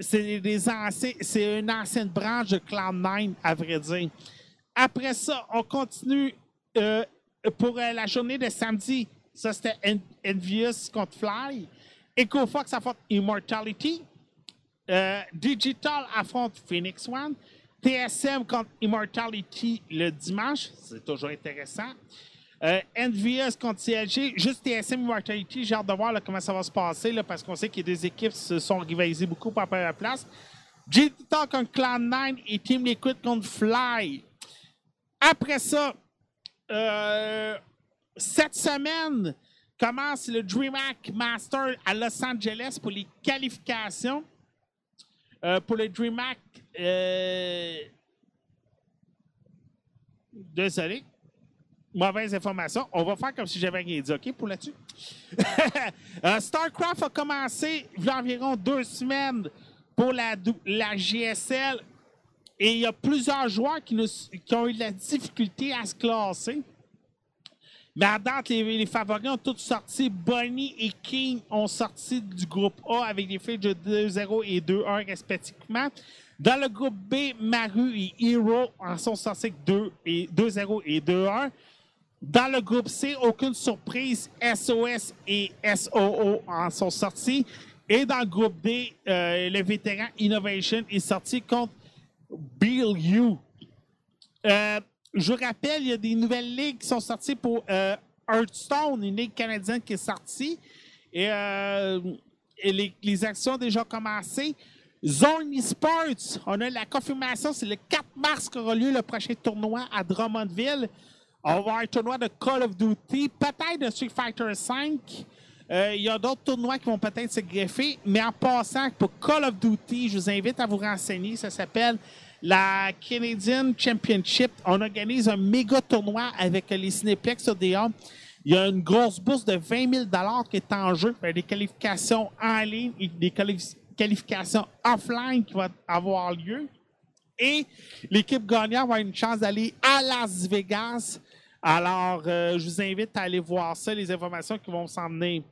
c'est une ancienne branche de Cloud9, à vrai dire. Après ça, on continue pour la journée de samedi. Ça, c'était En- Envious contre Fly. EcoFox affronte Immortality. Euh, Digital affronte Phoenix One. TSM contre Immortality le dimanche. C'est toujours intéressant. Euh, NVS contre CLG. Juste TSM Immortality. J'ai hâte de voir comment ça va se passer parce qu'on sait que des équipes se sont rivalisées beaucoup pour la place. Digital contre Cloud9 et Team Liquid contre Fly. Après ça, euh, cette semaine commence le DreamHack Master à Los Angeles pour les qualifications. Euh, pour le DreamHack, euh, désolé, mauvaise information. On va faire comme si j'avais rien dit, OK, pour là-dessus? Euh, StarCraft a commencé il y a environ deux semaines pour la, GSL et il y a plusieurs joueurs qui ont eu de la difficulté à se classer. Mais à date, les, favoris ont tous sorti. Bonnie et King ont sorti du groupe A avec des fiches de 2-0 et 2-1 respectivement. Dans le groupe B, Maru et Hero en sont sortis avec 2 et 2-0 et 2-1. Dans le groupe C, aucune surprise, SOS et SOO en sont sortis. Et dans le groupe D, euh, le vétéran Innovation est sorti contre Bill You. Euh, je rappelle, il y a des nouvelles ligues qui sont sorties pour euh, Hearthstone, une ligue canadienne qui est sortie. Et, euh, les actions ont déjà commencé. Zone Esports, on a la confirmation, c'est le 4 mars qu'aura lieu le prochain tournoi à Drummondville. On va avoir un tournoi de Call of Duty, peut-être de Street Fighter V. Euh, il y a d'autres tournois qui vont peut-être se greffer, mais en passant, pour Call of Duty, je vous invite à vous renseigner. Ça s'appelle la Canadian Championship. On organise un méga tournoi avec les Cineplex ODA. Il y a une grosse bourse de 20 000 qui est en jeu. Il y a des qualifications en ligne et des quali- qualifications offline qui vont avoir lieu. Et l'équipe gagnante va avoir une chance d'aller à Las Vegas. Alors, euh, je vous invite à aller voir ça, les informations qui vont s'en venir.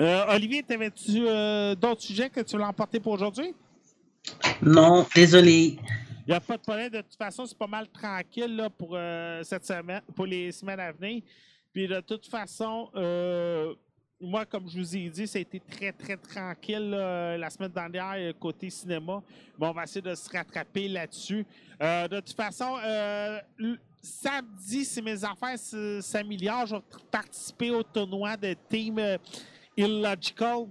Euh, Olivier, t'avais-tu euh, d'autres sujets que tu voulais emporter pour aujourd'hui? Non, désolé. Il n'y a pas de problème. De toute façon, c'est pas mal tranquille là, pour euh, cette semaine, pour les semaines à venir. Puis de toute façon, euh, moi, comme je vous ai dit, ça a été très, très tranquille la semaine dernière côté cinéma. Mais on va essayer de se rattraper là-dessus. Euh, de toute façon, samedi, si mes affaires s'améliorent, je vais participer au tournoi de Team Illogical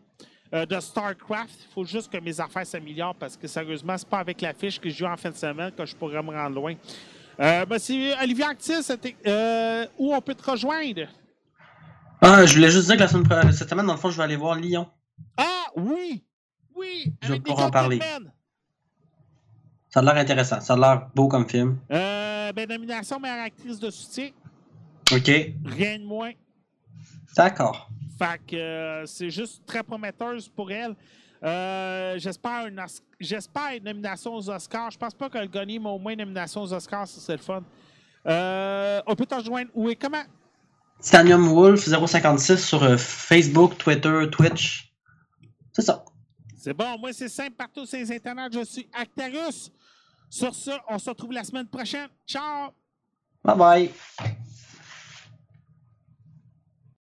euh, de StarCraft. Il faut juste que mes affaires s'améliorent parce que sérieusement, c'est pas avec la fiche que je joue en fin de semaine que je pourrais me rendre loin. Euh, ben, c'est Olivier Actis, euh, où on peut te rejoindre? Ah, je voulais juste dire que la semaine, cette semaine, dans le fond, je vais aller voir Lyon. Ah oui! Oui! Je vais pouvoir en parler. Ça a l'air intéressant. Ça a l'air beau comme film. Euh, ben, nomination meilleure actrice de soutien. OK. Rien de moins. D'accord. Fait que euh, c'est juste très prometteuse pour elle. Euh, J'espère une, j'espère une nomination aux Oscars. Je pense pas qu'elle gagne, mais au moins une nomination aux Oscars, ça c'est le fun. Euh, on peut te rejoindre où et comment? Stanium Wolf 056 sur Facebook, Twitter, Twitch. C'est ça. C'est bon, moi c'est simple partout sur les internets. Je suis Actarus. Sur ça, on se retrouve la semaine prochaine. Ciao! Bye bye.